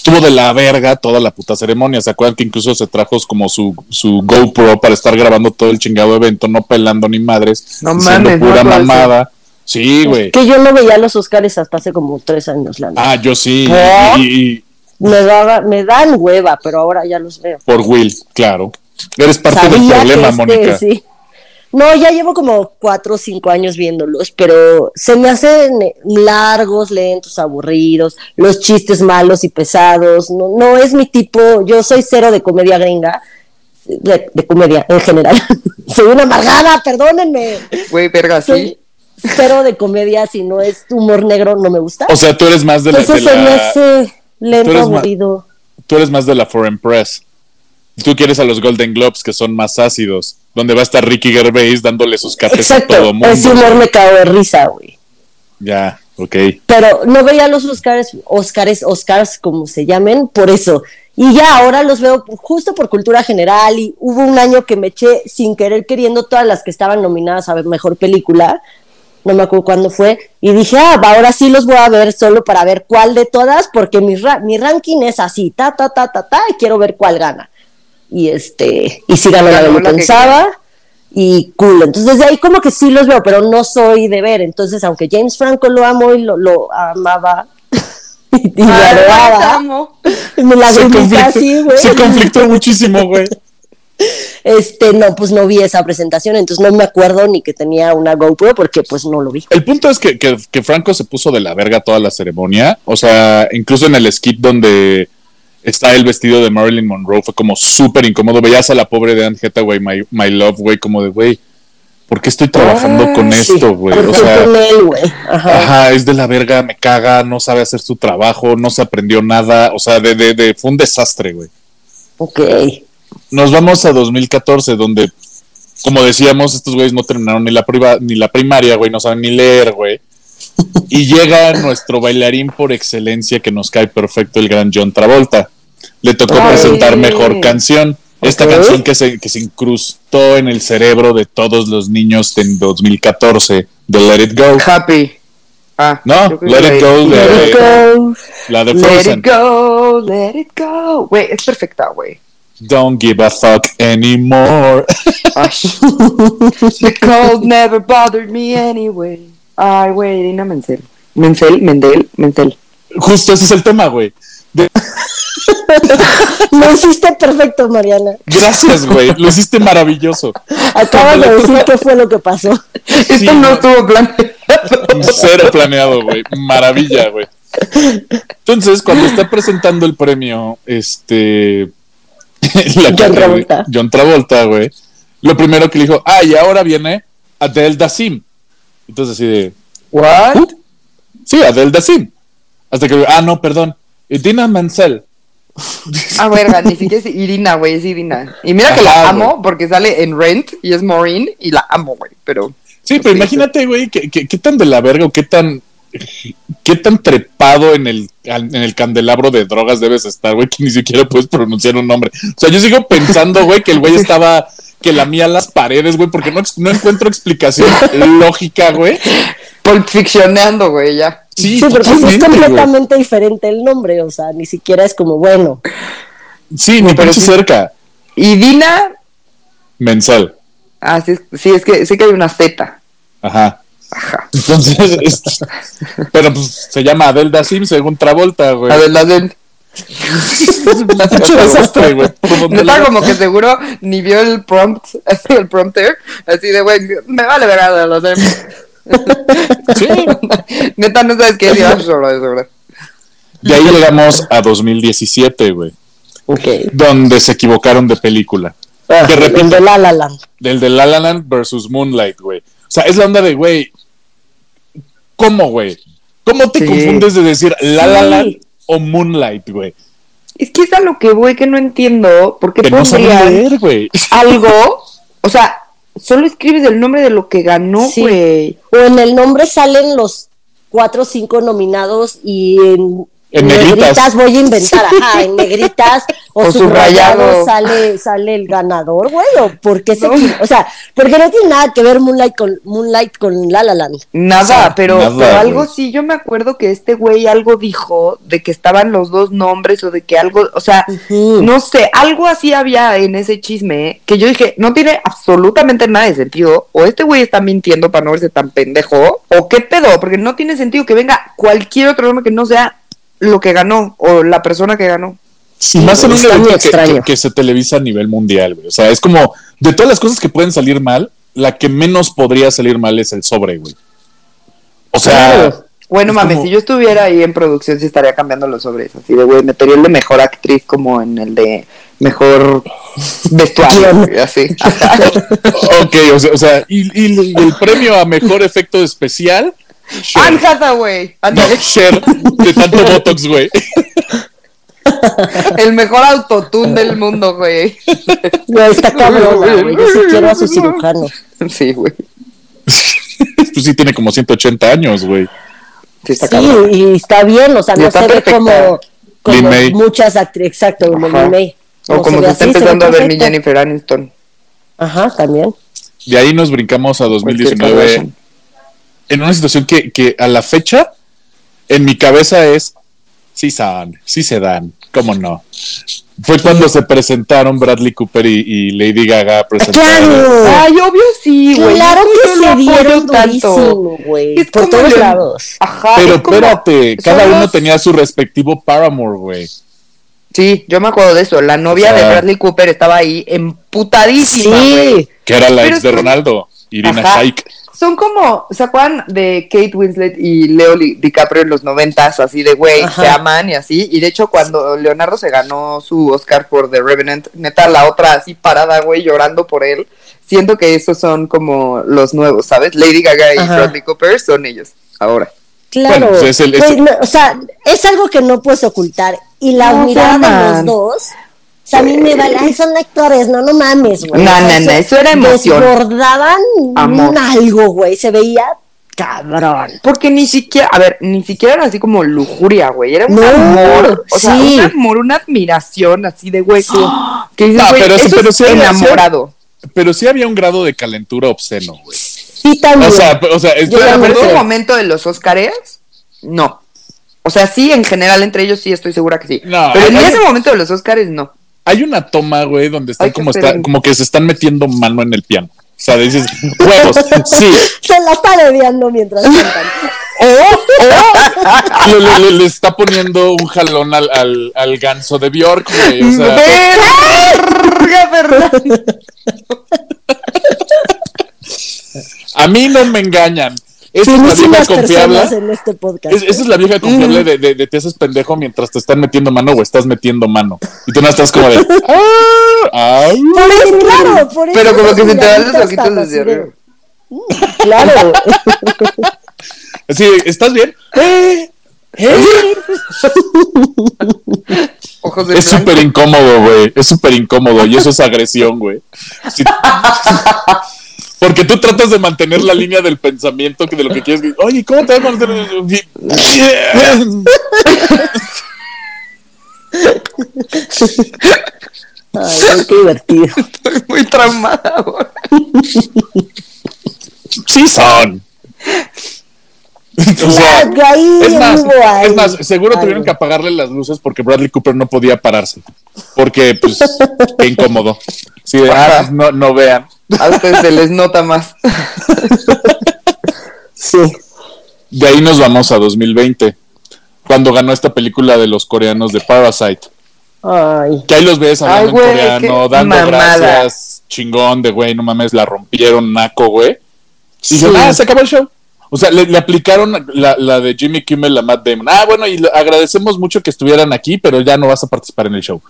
estuvo de la verga toda la puta ceremonia. ¿Se acuerdan que incluso se trajo como su, su GoPro para estar grabando todo el chingado evento, no pelando ni madres, No mames, no pura ser. mamada? Sí, güey. Que yo no veía los Oscars hasta hace como tres años, la. Ah, yo sí. ¿Por? Y, y- Me, daba, me dan hueva, pero ahora ya los veo. por Will, claro. Eres parte del problema, este, Mónica. sí. No, ya llevo como cuatro o cinco años viéndolos, pero se me hacen largos, lentos, aburridos, los chistes malos y pesados. No, no es mi tipo, yo soy cero de comedia gringa, de, de comedia en general. *laughs* soy una amargada, perdónenme. Güey, verga, Soy sí. cero de comedia, si no es humor negro, no me gusta. O sea, tú eres más de la, de Entonces se me hace lento, aburrido. tú eres más de la Foreign Press. Tú quieres a los Golden Globes que son más ácidos, donde va a estar Ricky Gervais dándole sus capes a todo mundo. ese humor me cago de risa, güey. Ya, ok. pero no veía los Oscars, Oscars, Oscars, como se llamen, por eso. Y ya ahora los veo justo por cultura general y hubo un año que me eché sin querer queriendo todas las que estaban nominadas a mejor película no me acuerdo cuándo fue, y dije, ah, ahora sí los voy a ver solo para ver cuál de todas, porque mi, ra- mi ranking es así, ta, ta, ta, ta, ta, y quiero ver cuál gana. Y este, y sí ganó la que pensaba, y cool. Entonces, desde ahí como que sí los veo, pero no soy de ver. Entonces, aunque James Franco lo amo y lo, lo amaba, *laughs* y, y lo Ay, te adoraba, amo. me la así, güey. se conflictó *laughs* muchísimo, güey. Este, no, pues no vi esa presentación, entonces no me acuerdo ni que tenía una GoPro porque pues no lo vi. El punto es que, que- que Franco se puso de la verga toda la ceremonia. O sea, incluso en el skit donde está el vestido de Marilyn Monroe fue como súper incómodo. Veías a la pobre de Anne Hathaway, my, my love, güey, como de, güey, ¿por qué estoy trabajando con Ah, Sí, esto, güey? ¿por O sea, él, güey? Ajá. ajá, es de la verga, me caga, no sabe hacer su trabajo, no se aprendió nada. O sea, de, de, de- fue un desastre, güey. Ok. Nos vamos a 2014, donde, como decíamos, estos güeyes no terminaron ni la, priva- ni la primaria, güey, no saben ni leer, güey. Y llega nuestro bailarín por excelencia que nos cae perfecto, el gran John Travolta. Le tocó Ay. presentar mejor canción. Esta canción que se, que se incrustó en el cerebro de todos los niños en 2014, de Let It Go. Happy. Ah, No, Let It Go Let de it go. la de Let Frozen. it go, let it go. Güey, es perfecta, güey. Don't give a fuck anymore. *laughs* The cold never bothered me anyway. Ay, güey, Dina Menzel. Menzel, Mendel, Menzel. Justo ese es el tema, güey. De- *laughs* Lo hiciste perfecto, Mariana. Gracias, güey. Lo hiciste maravilloso. Acabas de decir qué fue lo que pasó. Esto no estuvo planeado. Cero planeado, güey. Maravilla, güey. Entonces, cuando está presentando el premio, este. *laughs* la John cara Travolta. John Travolta, güey. Lo primero que le dijo, ah, y ahora viene Adele Dasim. Entonces, así de. ¿What? Sí, Adele Dasim. Hasta que, ah, no, perdón. Dina Mansell. Ah, verga, ni siquiera es Irina, güey, es Irina. Y mira que Ajá, la amo güey. porque sale en Rent y es Maureen y la amo, güey, pero... Sí, pero Sí, imagínate, güey, qué, qué- qué tan de la verga o qué tan. ¿Qué tan trepado en el, en el candelabro de drogas debes estar, güey? Que ni siquiera puedes pronunciar un nombre. O sea, yo sigo pensando, güey, que el güey estaba. que lamía las paredes, güey, porque no, no encuentro explicación *laughs* lógica, güey. Pulp Fictioneando, güey, ya. Sí, Sí, porque es güey. completamente diferente el nombre, o sea, ni siquiera es como, bueno, Sí, ni pero pinche sí. cerca. Y Dina, Mensal. ah, sí, es- sí, es que sí que hay una Z. Ajá. Ajá. Entonces, *laughs* pero pues se llama Adele Dasim según Travolta, güey. A ver, *laughs* la de... Pinche desastre, güey. Le- como que seguro ni vio el prompt, *laughs* así el prompter, así de, güey, me vale ver a los. Sí. Neta, no sabes qué decir sobre eso, güey. De ahí llegamos a 2017, güey. ok. Donde se equivocaron de película. Ah, Que repito. el de La La Land. Del de La La Land versus Moonlight, güey. O sea, es la onda de, güey. ¿Cómo, güey? ¿Cómo te Sí. confundes de decir La La. Land o Moonlight, güey? Es que es a lo que voy que no entiendo, ¿por qué Que no leer, güey. algo? O sea, solo escribes el nombre de lo que ganó, Sí. güey. O en el nombre salen los cuatro o cinco nominados y en, En negritas. voy a inventar, ajá, en negritas *laughs* o, O subrayado subrayado. sale, sale el ganador, güey, o por qué se No. o sea, porque no tiene nada que ver Moonlight con Moonlight con La La Land. Nada, O sea, pero, nada, pero algo sí, yo me acuerdo que este güey algo dijo de que estaban los dos nombres o de que algo, o sea, no sé, algo así había en ese chisme que yo dije, no tiene absolutamente nada de sentido, o este güey está mintiendo para no verse tan pendejo, o qué pedo, porque no tiene sentido que venga cualquier otro nombre que no sea lo que ganó o la persona que ganó. Y más en un está muy evento que, extraño. que- que se televisa a nivel mundial, güey. O sea, es como, de todas las cosas que pueden salir mal, la que menos podría salir mal es el sobre, güey. O sea, Claro. Bueno, Es mames, como- si yo estuviera ahí en producción, sí estaría cambiando los sobres. Así de, güey, metería el de mejor actriz como en el de mejor vestuario. güey, así. *laughs* ok, o sea, o sea, y, y- y el premio a mejor efecto especial, Cher. Anne Hathaway. No. Cher, de tanto Botox, güey. El mejor autotune del mundo, güey. Güey, está cabrona, güey, yo sí quiero a su cirujano. Sí, güey. Pues sí tiene como 180 años, güey. Sí, está Sí, cabrón. y está bien, o sea, no está se ve perfecta. como, como muchas actrices, exacto, como. Lin May. O como ve se está así, empezando a ver mi. Jennifer Aniston. Ajá, también. De ahí nos brincamos a Cualquier 2019, Kardashian. En una situación que, que a la fecha, en mi cabeza es, sí son, sí se dan, cómo no. Fue cuando se presentaron Bradley Cooper y, y Lady Gaga presentaron. ¡Claro! Ay, obvio sí, güey. Claro que lo se dieron tanto. güey. Es Por todos el- lados. Ajá. Pero es como- espérate, cada uno los- tenía su respectivo Paramore, güey. Sí, yo me acuerdo de eso. La novia O sea- de Bradley Cooper estaba ahí emputadísima, güey. Sí. Que era la Pero ex de Ronaldo, Irina Ajá. Shayk. Son como, ¿se acuerdan de Kate Winslet y Leo DiCaprio en los noventas? Así de, güey, se aman y así. Y de hecho, cuando Leonardo se ganó su Oscar por The Revenant, neta, la otra así parada, güey, llorando por él. Siento que esos son como los nuevos, ¿sabes? Lady Gaga y Ajá. Bradley Cooper son ellos, ahora. Claro. Bueno, pues es el- es- no, o sea, es algo que no puedes ocultar. Y la No, mirada de los dos. O sea, a mí me vale, ay, son actores, no, no mames, güey. No, O sea, no, no, eso era emoción. Desbordaban Amor. algo, güey. Se veía cabrón. Porque ni siquiera, a ver, ni siquiera era así como lujuria, güey. Era un No, amor. O sea, sí. un amor, una admiración así de, güey. Que *gasps* dices, No, güey, pero sí- eso pero es sí había- enamorado. Pero sí había un grado de calentura obsceno, güey. Sí, también. O sea, o sea, estoy Yo de Pero en acuerdo. ese momento de los Oscars, no. O sea, sí, en general, entre ellos sí estoy segura que sí. No, pero en ese momento de los Oscars, no. Hay una toma, güey, donde están Ay, como, está, como que se están metiendo mano en el piano. O sea, dices, huevos, *laughs* sí. Se la está bebiendo mientras cantan. *laughs* Le, le- le- le está poniendo un jalón al, al, al ganso de Bjork, güey. O sea, *laughs* a mí no me engañan. Esa es la vieja confiable. en este podcast. Es- esa es la vieja confiable de, de, de te haces pendejo mientras te están metiendo mano o estás metiendo mano. Y tú no estás como de. *laughs* "Ah, ah". Por eso, claro, por eso. Pero como que se te dan los ojitos desde arriba. Claro. *laughs* Sí, ¿estás bien? Ojos de Es súper incómodo, güey. Es súper incómodo y eso es *laughs* agresión, güey. Sí. Porque tú tratas de mantener la línea del pensamiento que de lo que quieres. Oye, ¿cómo te vas a mantener? *laughs* Ay, qué divertido. Estoy muy traumada ahora. Sí son. O sea, es más, es más, seguro tuvieron que apagarle las luces porque Bradley Cooper no podía pararse. Porque, pues, qué incómodo. Sí, de, ah, pues, no, no vean. A ustedes se les nota más. Sí. De ahí nos vamos a 2020, cuando ganó esta película de los coreanos de Parasite. Ay. Que ahí los ves hablando Ay, güey, en coreano, dando mamada. gracias, chingón de güey, no mames, la rompieron, naco, güey. Y Sí. ah, se acabó el show. O sea, le, le aplicaron la, la de Jimmy Kimmel a Matt Damon. Ah, bueno, y le agradecemos mucho que estuvieran aquí, pero ya no vas a participar en el show.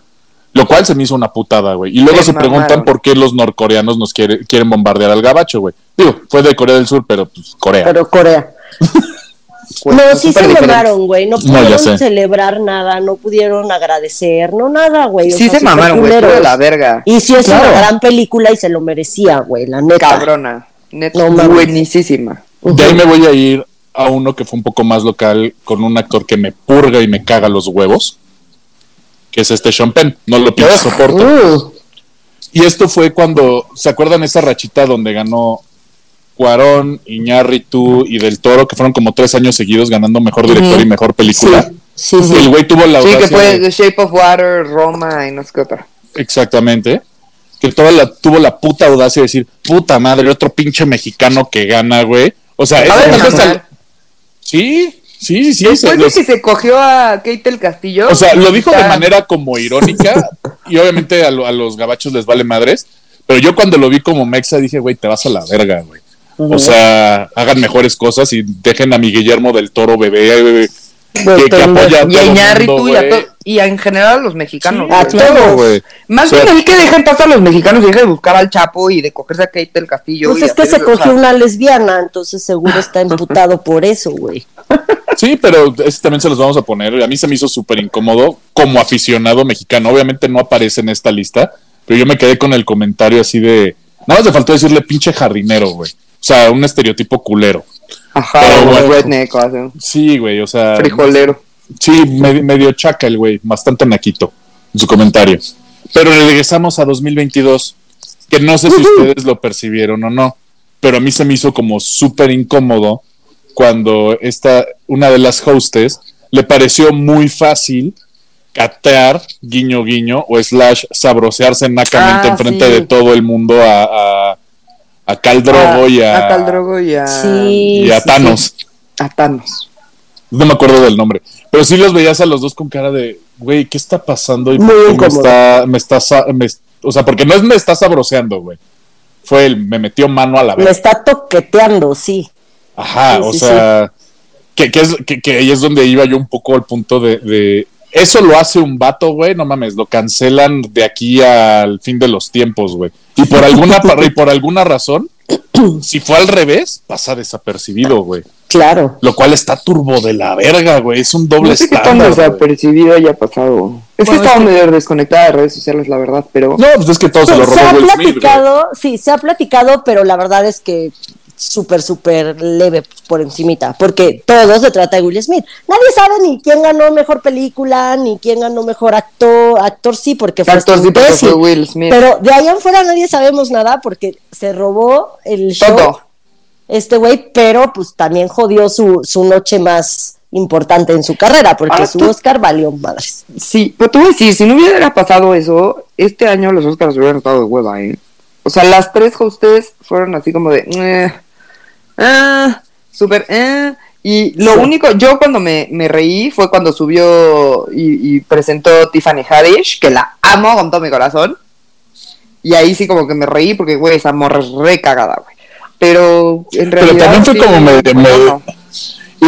Lo cual se me hizo una putada, güey. Y luego Se se preguntan por qué los norcoreanos nos quiere- quieren bombardear al gabacho, güey. Digo, fue de Corea del Sur, pero pues Corea. Pero Corea. *laughs* No, sí se mamaron, güey. No pudieron celebrar nada, no pudieron agradecer, no nada, güey. Sí sea, se mamaron, güey. de la verga. Y sí es Claro. una gran película y se lo merecía, güey, la neta. Cabrona. Neta, No buenísima. De ahí me voy a ir a uno que fue un poco más local, con un actor que me purga y me caga los huevos, que es este Sean Penn. No lo pinche soporto. Mm. Y esto fue cuando, ¿se acuerdan esa rachita donde ganó Cuarón, Iñárritu y Del Toro, que fueron como tres años seguidos ganando mejor director y mejor película? Sí, sí, Y el sí. güey tuvo la Sí, que audacia fue de- The Shape of Water, Roma y no sé qué otra. Exactamente. Que toda la, tuvo la puta audacia de decir, puta madre, otro pinche mexicano que gana, güey. O sea, ganar. Sí, sí, sí. se- Después de los- que se cogió a Kate el Castillo. O sea, lo dijo de manera como irónica *laughs* y obviamente a, lo- a los gabachos les vale madres, pero yo cuando lo vi como mexa dije, güey, te vas a la verga, güey. O sea, hagan mejores cosas y dejen a mi Guillermo del Toro bebé, bebé, que, que apoya a Y a todo mundo, y a, to- y a- en general a los mexicanos. a güey. todos. Todo, güey. Más O sea, bien el que dejen pasar a los mexicanos y dejen de buscar al Chapo y de cogerse a Kate del Castillo. Pues y es que se eso, o sea, cogió una lesbiana, entonces seguro está imputado por eso, güey. *laughs* Sí, pero ese también se los vamos a poner. A mí se me hizo súper incómodo como aficionado mexicano. Obviamente no aparece en esta lista, pero yo me quedé con el comentario así de... Nada más le faltó decirle pinche jardinero, güey. O sea, un estereotipo culero. Ajá, Pero bueno. redneck o así, Sí, güey, o sea... frijolero. Sí, medio, medio chaca el güey, bastante naquito en su comentario. Pero regresamos a 2022, que no sé si ustedes lo percibieron o no, pero a mí se me hizo como súper incómodo cuando esta, una de las hostes le pareció muy fácil catear, guiño guiño, o slash sabrosearse nacamente Ah, enfrente sí. de todo el mundo a, a, a Khal Drogo A- y a, a Khal Drogo y a, Sí. y a Thanos. a Thanos. No me acuerdo del nombre. Pero sí los veías a los dos con cara de, güey, ¿qué está pasando? Y Muy me está, me está, me- o sea, porque no es me está sabroseando, güey. Fue el, me metió mano a la Me vez. está toqueteando, sí. Ajá, Sí, o sí, sea, Que, que, es, que, que ahí es donde iba yo un poco al punto de, de- eso lo hace un vato, güey, no mames, lo cancelan de aquí al fin de los tiempos, güey. Y por alguna par- y por alguna razón, *coughs* si fue al revés, pasa desapercibido, güey. Claro. Lo cual está turbo de la verga, güey. Es un doble No sé estándar. güey. desapercibido haya pasado. Es que estaba es que- medio desconectada de redes sociales, la verdad, pero. No, pues es que todo se lo se ha robó Smith, güey. platicado, sí, se ha platicado, pero la verdad es que súper, súper leve por encimita, porque todo se trata de Will Smith. Nadie sabe ni quién ganó mejor película, ni quién ganó mejor actor, actor sí, porque fue Actor sí, porque imbécil. fue Will Smith. Pero de ahí en fuera nadie sabemos nada porque se robó el show Todo. este güey, pero pues también jodió su, su noche más importante en su carrera, porque su tú- Oscar valió madres. Sí, pero te voy a decir, si no hubiera pasado eso, este año los Oscars hubieran estado de hueva, ¿eh? O sea, las tres hostes fueron así como de. Eh, ah, súper. Eh, y lo Sí. único, yo cuando me, me reí fue cuando subió y, y presentó Tiffany Haddish, que la amo con todo mi corazón. Y ahí sí como que me reí porque, güey, esa morra es re cagada, güey. Pero en Pero realidad. también fue sí, como me- me-.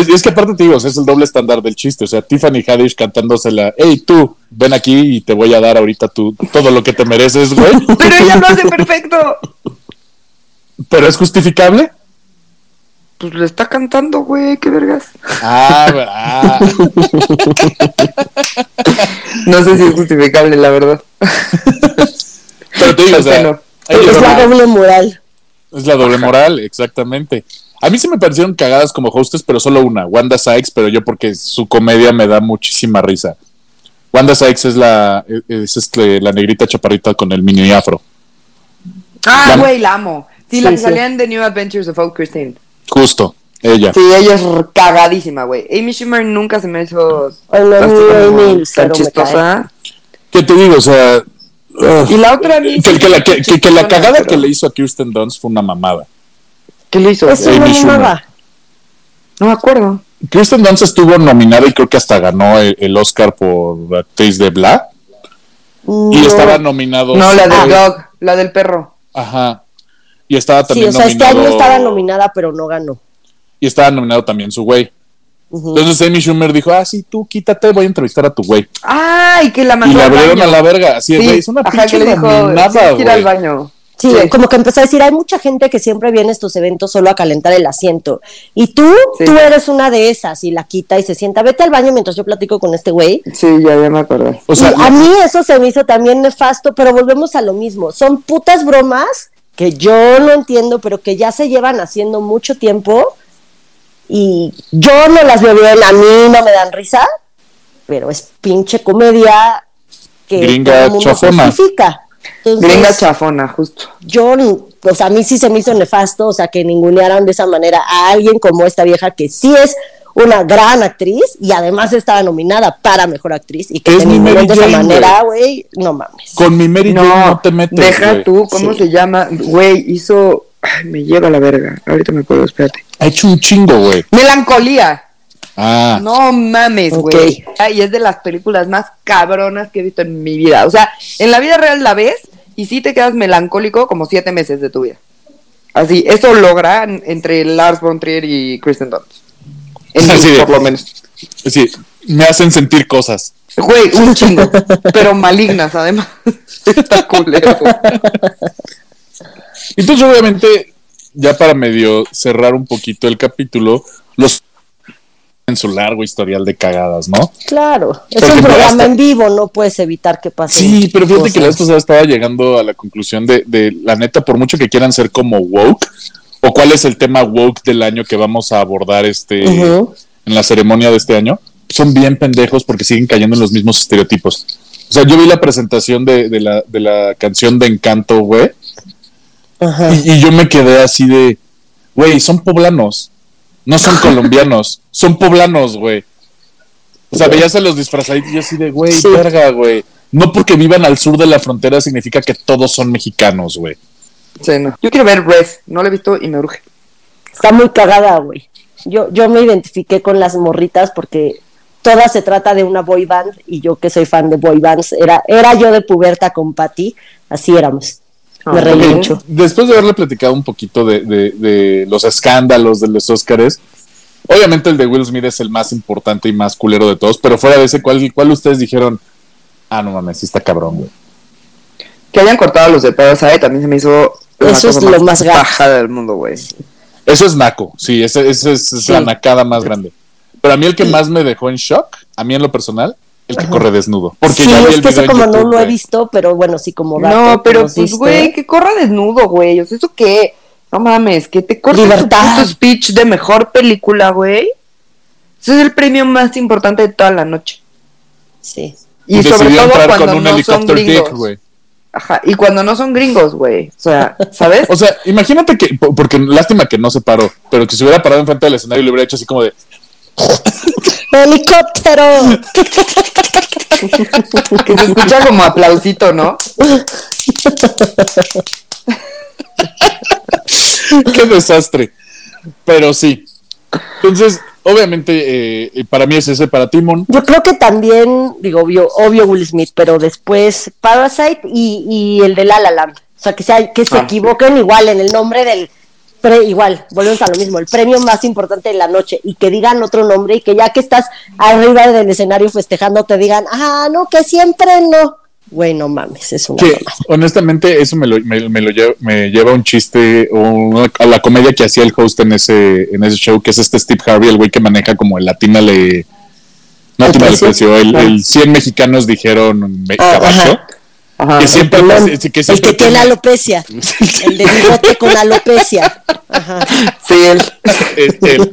Es, es que aparte te digo, es el doble estándar del chiste. O sea, Tiffany Haddish cantándosela, hey tú, ven aquí y te voy a dar ahorita tú todo lo que te mereces, güey. *laughs* Pero ella lo hace perfecto. Pero es justificable. Pues le está cantando, güey, qué vergas. Ah, ah. No sé si es justificable, la verdad. Pero te digo, o sea, les Es la doble moral. Es la doble moral, exactamente. A mí sí me parecieron cagadas como hostes, pero solo una, Wanda Sykes, pero yo porque su comedia me da muchísima risa. Wanda Sykes es la es este, la negrita chaparrita con el mini afro. Ah, La- güey, la amo. Sí, la Sí, que sí. salía en The New Adventures of Old Christine. Justo, ella. Sí, ella es cagadísima, güey. Amy Schumer nunca se me hizo Amy, tan chistosa. ¿Qué te digo? O sea. Y la otra que, *laughs* que la, que, que- la cagada pero- que le hizo a Kirsten Dunst fue una mamada. ¿Qué le hizo? Es Amy una Schumer. No me acuerdo. Kirsten Dunst estuvo nominada y creo que hasta ganó el, el Oscar por actriz de Bla. Y estaba nominado. No, la del Ah, dog, la del perro. Ajá. Y estaba Sí, también o sea, este nominado. año estaba nominada, pero no ganó. Y estaba nominado también su güey. Entonces Amy Schumer dijo, ah, sí, tú quítate, voy a entrevistar a tu güey. Ay, que la mandó Y la abrieron baño. a la verga. Así, Sí, güey, es una ajá, pinche que le dijo, nominada, ir al güey. baño. Sí, Sí. como que empezó a decir, hay mucha gente que siempre viene a estos eventos solo a calentar el asiento. Y tú, Sí. tú eres una de esas y la quita y se sienta, vete al baño mientras yo platico con este güey. Sí, ya, ya me acordé. O sea, y a mí eso se me hizo también nefasto, pero volvemos a lo mismo. Son putas bromas que yo no entiendo, pero que ya se llevan haciendo mucho tiempo y yo no las veo bien, a mí no me dan risa, pero es pinche comedia que Gringa todo el mundo justifica. Entonces, Gringa chafona, justo. yo, o sea, a mí sí se me hizo nefasto, o sea, que ningunearan de esa manera a alguien como esta vieja que sí es una gran actriz y además estaba nominada para mejor actriz y que Es mi Mary de esa Jane, manera, güey, no mames. con mi Mary Jane no, te metes. deja güey. tú, ¿cómo Sí. se llama? Güey, hizo... Ay, me lleva la verga. Ahorita me acuerdo, espérate. Ha hecho un chingo, güey. Melancolía. Ah, No mames, güey. Ay, es de las películas más cabronas que he visto en mi vida. O sea, en la vida real la ves y sí te quedas melancólico como siete meses de tu vida. Así, eso logra en- entre Lars von Trier y Kristen Dunst. En Así de- por lo menos. sí, me hacen sentir cosas. Güey, un chingo. *laughs* pero malignas, además. *laughs* Está culero. Entonces, obviamente, ya para medio cerrar un poquito el capítulo, los en su largo historial de cagadas, ¿no? Claro, es Porque un programa hasta- en vivo, no puedes evitar que pase. Sí, pero fíjate que la vez pasada estaba llegando a la conclusión de, de, la neta, por mucho que quieran ser como woke, o cuál es el tema woke del año que vamos a abordar este en la ceremonia de este año, son bien pendejos porque siguen cayendo en los mismos estereotipos. O sea, yo vi la presentación de, de la, de la canción de Encanto, güey, y, y yo me quedé así de, güey, son poblanos. No son colombianos, *laughs* son poblanos, güey. O sea, veías a los disfrazaditos y yo así de, güey, Sí. verga, güey. No porque vivan al sur de la frontera significa que todos son mexicanos, güey. Sí, no. Yo quiero ver Red, no lo he visto y me urge. Está muy cagada, güey. Yo, yo me identifiqué con las morritas porque todas se trata de una boy band y yo que soy fan de boy bands, era, era yo de puberta con Patty, así éramos. Me Ah, reí ok. mucho. Después de haberle platicado un poquito de, de- de los escándalos de los Óscares, obviamente el de Will Smith es el más importante y más culero de todos, pero fuera de ese, ¿cuál, cuál ustedes dijeron? Ah, no mames, sí está cabrón, güey. Que hayan cortado los de Parasite también se me hizo Eso es lo más bajada del mundo, güey. Eso es naco, sí, ese, ese es, es Sí. la nacada más grande. Pero a mí el que más me dejó en shock, a mí en lo personal, el que corre desnudo. Porque sí, ya vi es el que video eso como no YouTube, lo he visto, pero bueno, sí como dato, No, pero pues, diste. güey, que corra desnudo, güey. O sea, ¿eso qué? No mames, que te cortes Libertad. tu speech de mejor película, güey. Ese es el premio más importante de toda la noche. Sí. Y sobre todo cuando con un no son dick, gringos. güey. Ajá, y cuando no son gringos, güey. O sea, ¿sabes? *laughs* O sea, imagínate que, po- porque lástima que no se paró, pero que se hubiera parado enfrente del escenario y le hubiera hecho así como de, *laughs* ¡Helicóptero! que se escucha como aplausito, ¿no? *laughs* qué desastre. Pero sí. Entonces, obviamente, eh, para mí es ese para Timon. Yo creo que también, digo, obvio, obvio Will Smith, pero después Parasite y, y el de La La Land. O sea, que, sea, que se Ah, equivoquen igual en el nombre del... Pre, igual, volvemos a lo mismo, el premio más importante de la noche y que digan otro nombre y que ya que estás arriba del escenario festejando te digan, ah, no, que siempre no. Güey, no mames, es una Que mamada. honestamente, eso me lo, me, me lo lleva, me lleva a un chiste o una- a la comedia que hacía el host en ese, en ese show, que es este Steve Harvey, el güey que maneja como el latina le. No El precio. el, Ah. el 100 mexicanos dijeron me- Ah, cabacho. ajá. Ajá. Que siempre, El, que el que siempre tiene alopecia, *laughs* el de bigote con alopecia. Ajá. Sí, él. es él,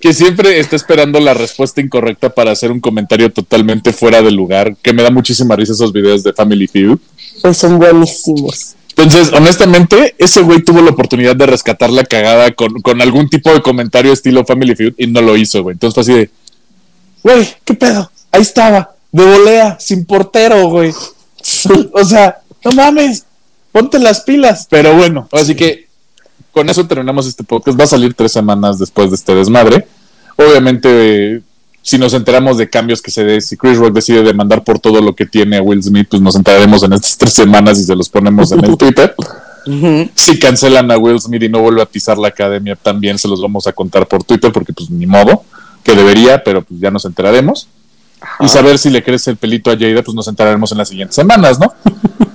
que siempre está esperando la respuesta incorrecta para hacer un comentario totalmente fuera de lugar, que me da muchísima risa esos videos de Family Feud. Pues son buenísimos. Entonces, honestamente, ese güey tuvo la oportunidad de rescatar la cagada con, con algún tipo de comentario estilo Family Feud y no lo hizo, güey. Entonces fue así de, güey, ¿qué pedo? Ahí estaba, de volea, sin portero, güey. *laughs* O sea, no mames, ponte las pilas. Pero bueno, así que con eso terminamos este podcast. Va a salir tres semanas después de este desmadre. Obviamente, eh, si nos enteramos de cambios que se dé, si Chris Rock decide demandar por todo lo que tiene a Will Smith, pues nos enteraremos en estas tres semanas y se los ponemos en el *laughs* Twitter. Si cancelan a Will Smith y no vuelve a pisar la academia, también se los vamos a contar por Twitter, porque pues ni modo, que debería, pero pues ya nos enteraremos. Y saber si le crece el pelito a Jada, pues nos enteraremos en las siguientes semanas, ¿no? *laughs*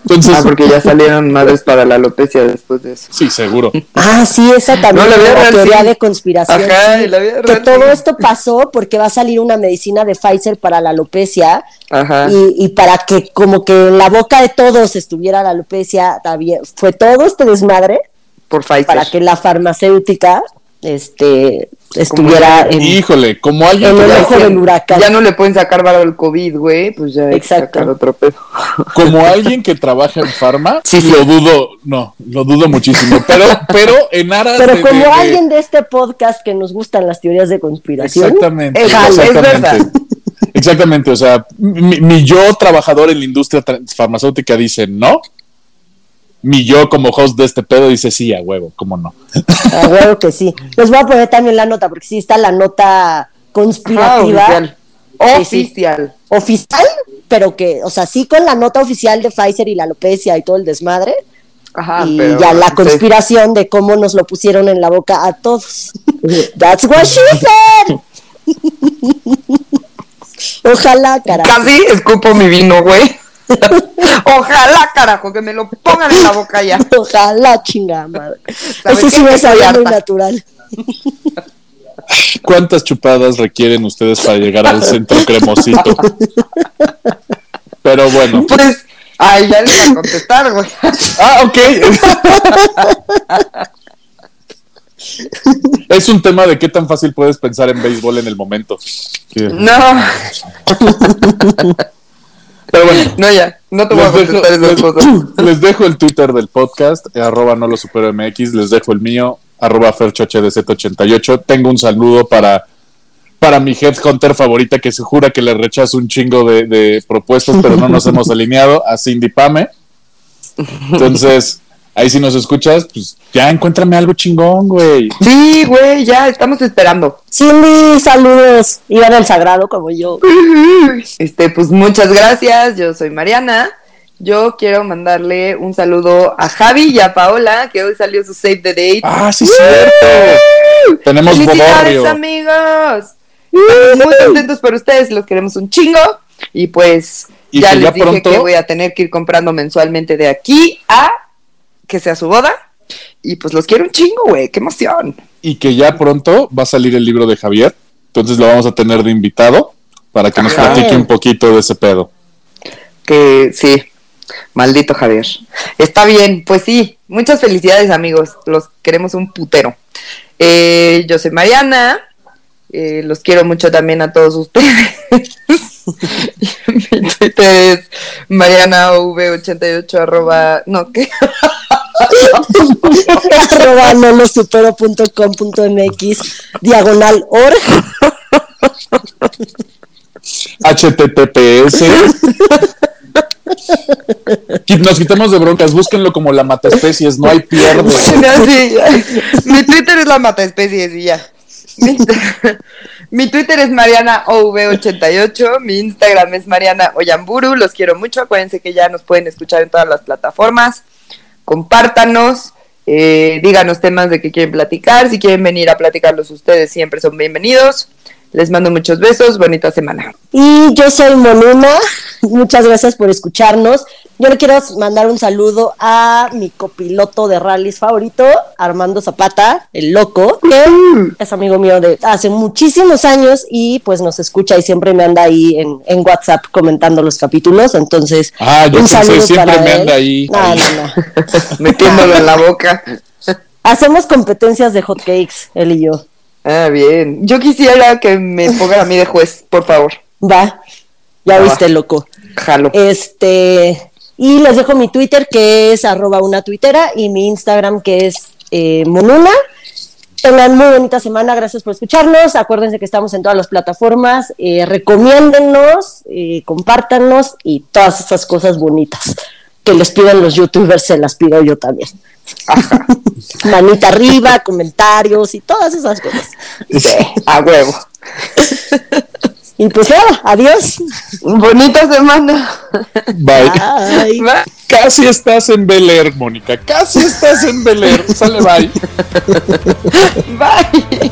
Entonces, Ah, porque ya salieron madres para la alopecia después de eso. sí, seguro. Ah, sí, esa también No, la real, teoría sí. de conspiración. Ajá, sí, la vida que real, todo sí. esto pasó porque va a salir una medicina de Pfizer para la alopecia Ajá. y, y para que como que en la boca de todos estuviera la alopecia, también fue todo este desmadre Por Pfizer. para que la farmacéutica este estuviera en, Híjole, como alguien en que el trabaja- ojo del huracán. Ya no le pueden sacar varo al COVID, güey, pues ya hay que Exacto. sacar otro pedo. como *laughs* alguien que trabaja en farma, Sí, sí. lo dudo, no, lo dudo muchísimo, pero, pero en aras Pero de- como de- alguien de este podcast que nos gustan las teorías de conspiración, Exactamente. Es- es exactamente. verdad. Exactamente, o sea, mi, mi yo trabajador en la industria farmacéutica dice no. Mi yo como host de este pedo dice sí, a huevo, cómo no. a huevo que sí. Les voy a poner también la nota, porque sí está la nota Ah, conspirativa. oficial. Sí, sí. Oficial. oficial, pero que, o sea, sí con la nota oficial de Pfizer y la alopecia y todo el desmadre, Ajá, y pero- ya la sí. conspiración de cómo nos lo pusieron en la boca a todos. *laughs* That's what she said. *laughs* Ojalá, carajo. Casi escupo mi vino, güey. *laughs* Ojalá, carajo, que me lo pongan en la boca ya. *laughs* Ojalá, chingada madre. ¿Sabes Ese sí me salió muy natural. ¿Cuántas chupadas requieren ustedes para llegar al centro cremosito? Pero bueno. Pues, ay, ya le voy a contestar, güey. Ah, ok. es un tema de qué tan fácil puedes pensar en béisbol en el momento. No, *laughs* Pero bueno, no, ya. No te voy a les dejo, contestar esas les- cosas. *coughs* les dejo el Twitter del podcast, arroba no lo supero MX, les dejo el mío, arroba ferchohdz88. Tengo un saludo para, para mi headhunter favorita que se jura que le rechazo un chingo de, de propuestas, pero no nos hemos *laughs* alineado, a Cindy Pame. Entonces, ahí si nos escuchas, pues ya encuéntrame algo chingón, güey. Sí, güey, ya estamos esperando. Cindy, saludos. Iban al sagrado como yo. Este, pues muchas gracias. Yo soy Mariana. Yo quiero mandarle un saludo a Javi y a Paola, que hoy salió su Save the Date. Ah, sí, cierto. Tenemos ¡Felicidades, amigos! Estamos muy contentos por ustedes, los queremos un chingo. Y pues Y ya que les ya dije pronto- que voy a tener que ir comprando mensualmente de aquí a que sea su boda. Y pues los quiero un chingo, güey. ¡Qué emoción! Y que ya pronto va a salir el libro de Javier. Entonces lo vamos a tener de invitado para que nos Ajá. platique un poquito de ese pedo. Que sí, maldito Javier. Está bien, pues sí. Muchas felicidades, amigos. Los queremos un putero. Eh, yo soy Mariana. eh, los quiero mucho también a todos ustedes. *laughs* Mi Twitter es marianav88 arroba, no, ¿qué? *laughs* arroba nolosupero.com.mx diagonal org HTTPS. Nos quitamos de broncas, búsquenlo como la mataespecies, no hay pierde. *laughs* No, sí. Mi Twitter es la mata especies y ya. Mi, *laughs* mi Twitter es MarianaOV88, mi Instagram es Mariana Oyamburu, los quiero mucho, acuérdense que ya nos pueden escuchar en todas las plataformas, compártanos, eh, díganos temas de que quieren platicar, si quieren venir a platicarlos ustedes siempre son bienvenidos, les mando muchos besos, bonita semana. Y yo soy Monuna, muchas gracias por escucharnos. Yo le quiero mandar un saludo a mi copiloto de rallies favorito, Armando Zapata, el loco, que es amigo mío de hace muchísimos años y pues nos escucha y siempre me anda ahí en, en WhatsApp comentando los capítulos. Entonces, Ah, yo un pensé, saludo siempre para me él. anda ahí. No, ahí. no, no. Metiéndolo en la boca. Hacemos competencias de hotcakes, él y yo. Ah, bien. Yo quisiera que me pongan a mí de juez, por favor. Va, ya viste, loco. Jalo. Este, y les dejo mi Twitter que es arroba una tuitera y mi Instagram que es eh, monuna. Tengan muy bonita semana, gracias por escucharnos. Acuérdense que estamos en todas las plataformas. Eh, recomiéndennos, eh, compártanos y todas esas cosas bonitas que les piden los youtubers, se las pido yo también. *laughs* Manita arriba, comentarios y todas esas cosas. A huevo. *laughs* Y pues nada, adiós. Bonita semana. Bye. Bye. Bye. Casi estás en Bel Air, Mónica. Casi estás en Bel Air. Sale, bye. *laughs* Bye.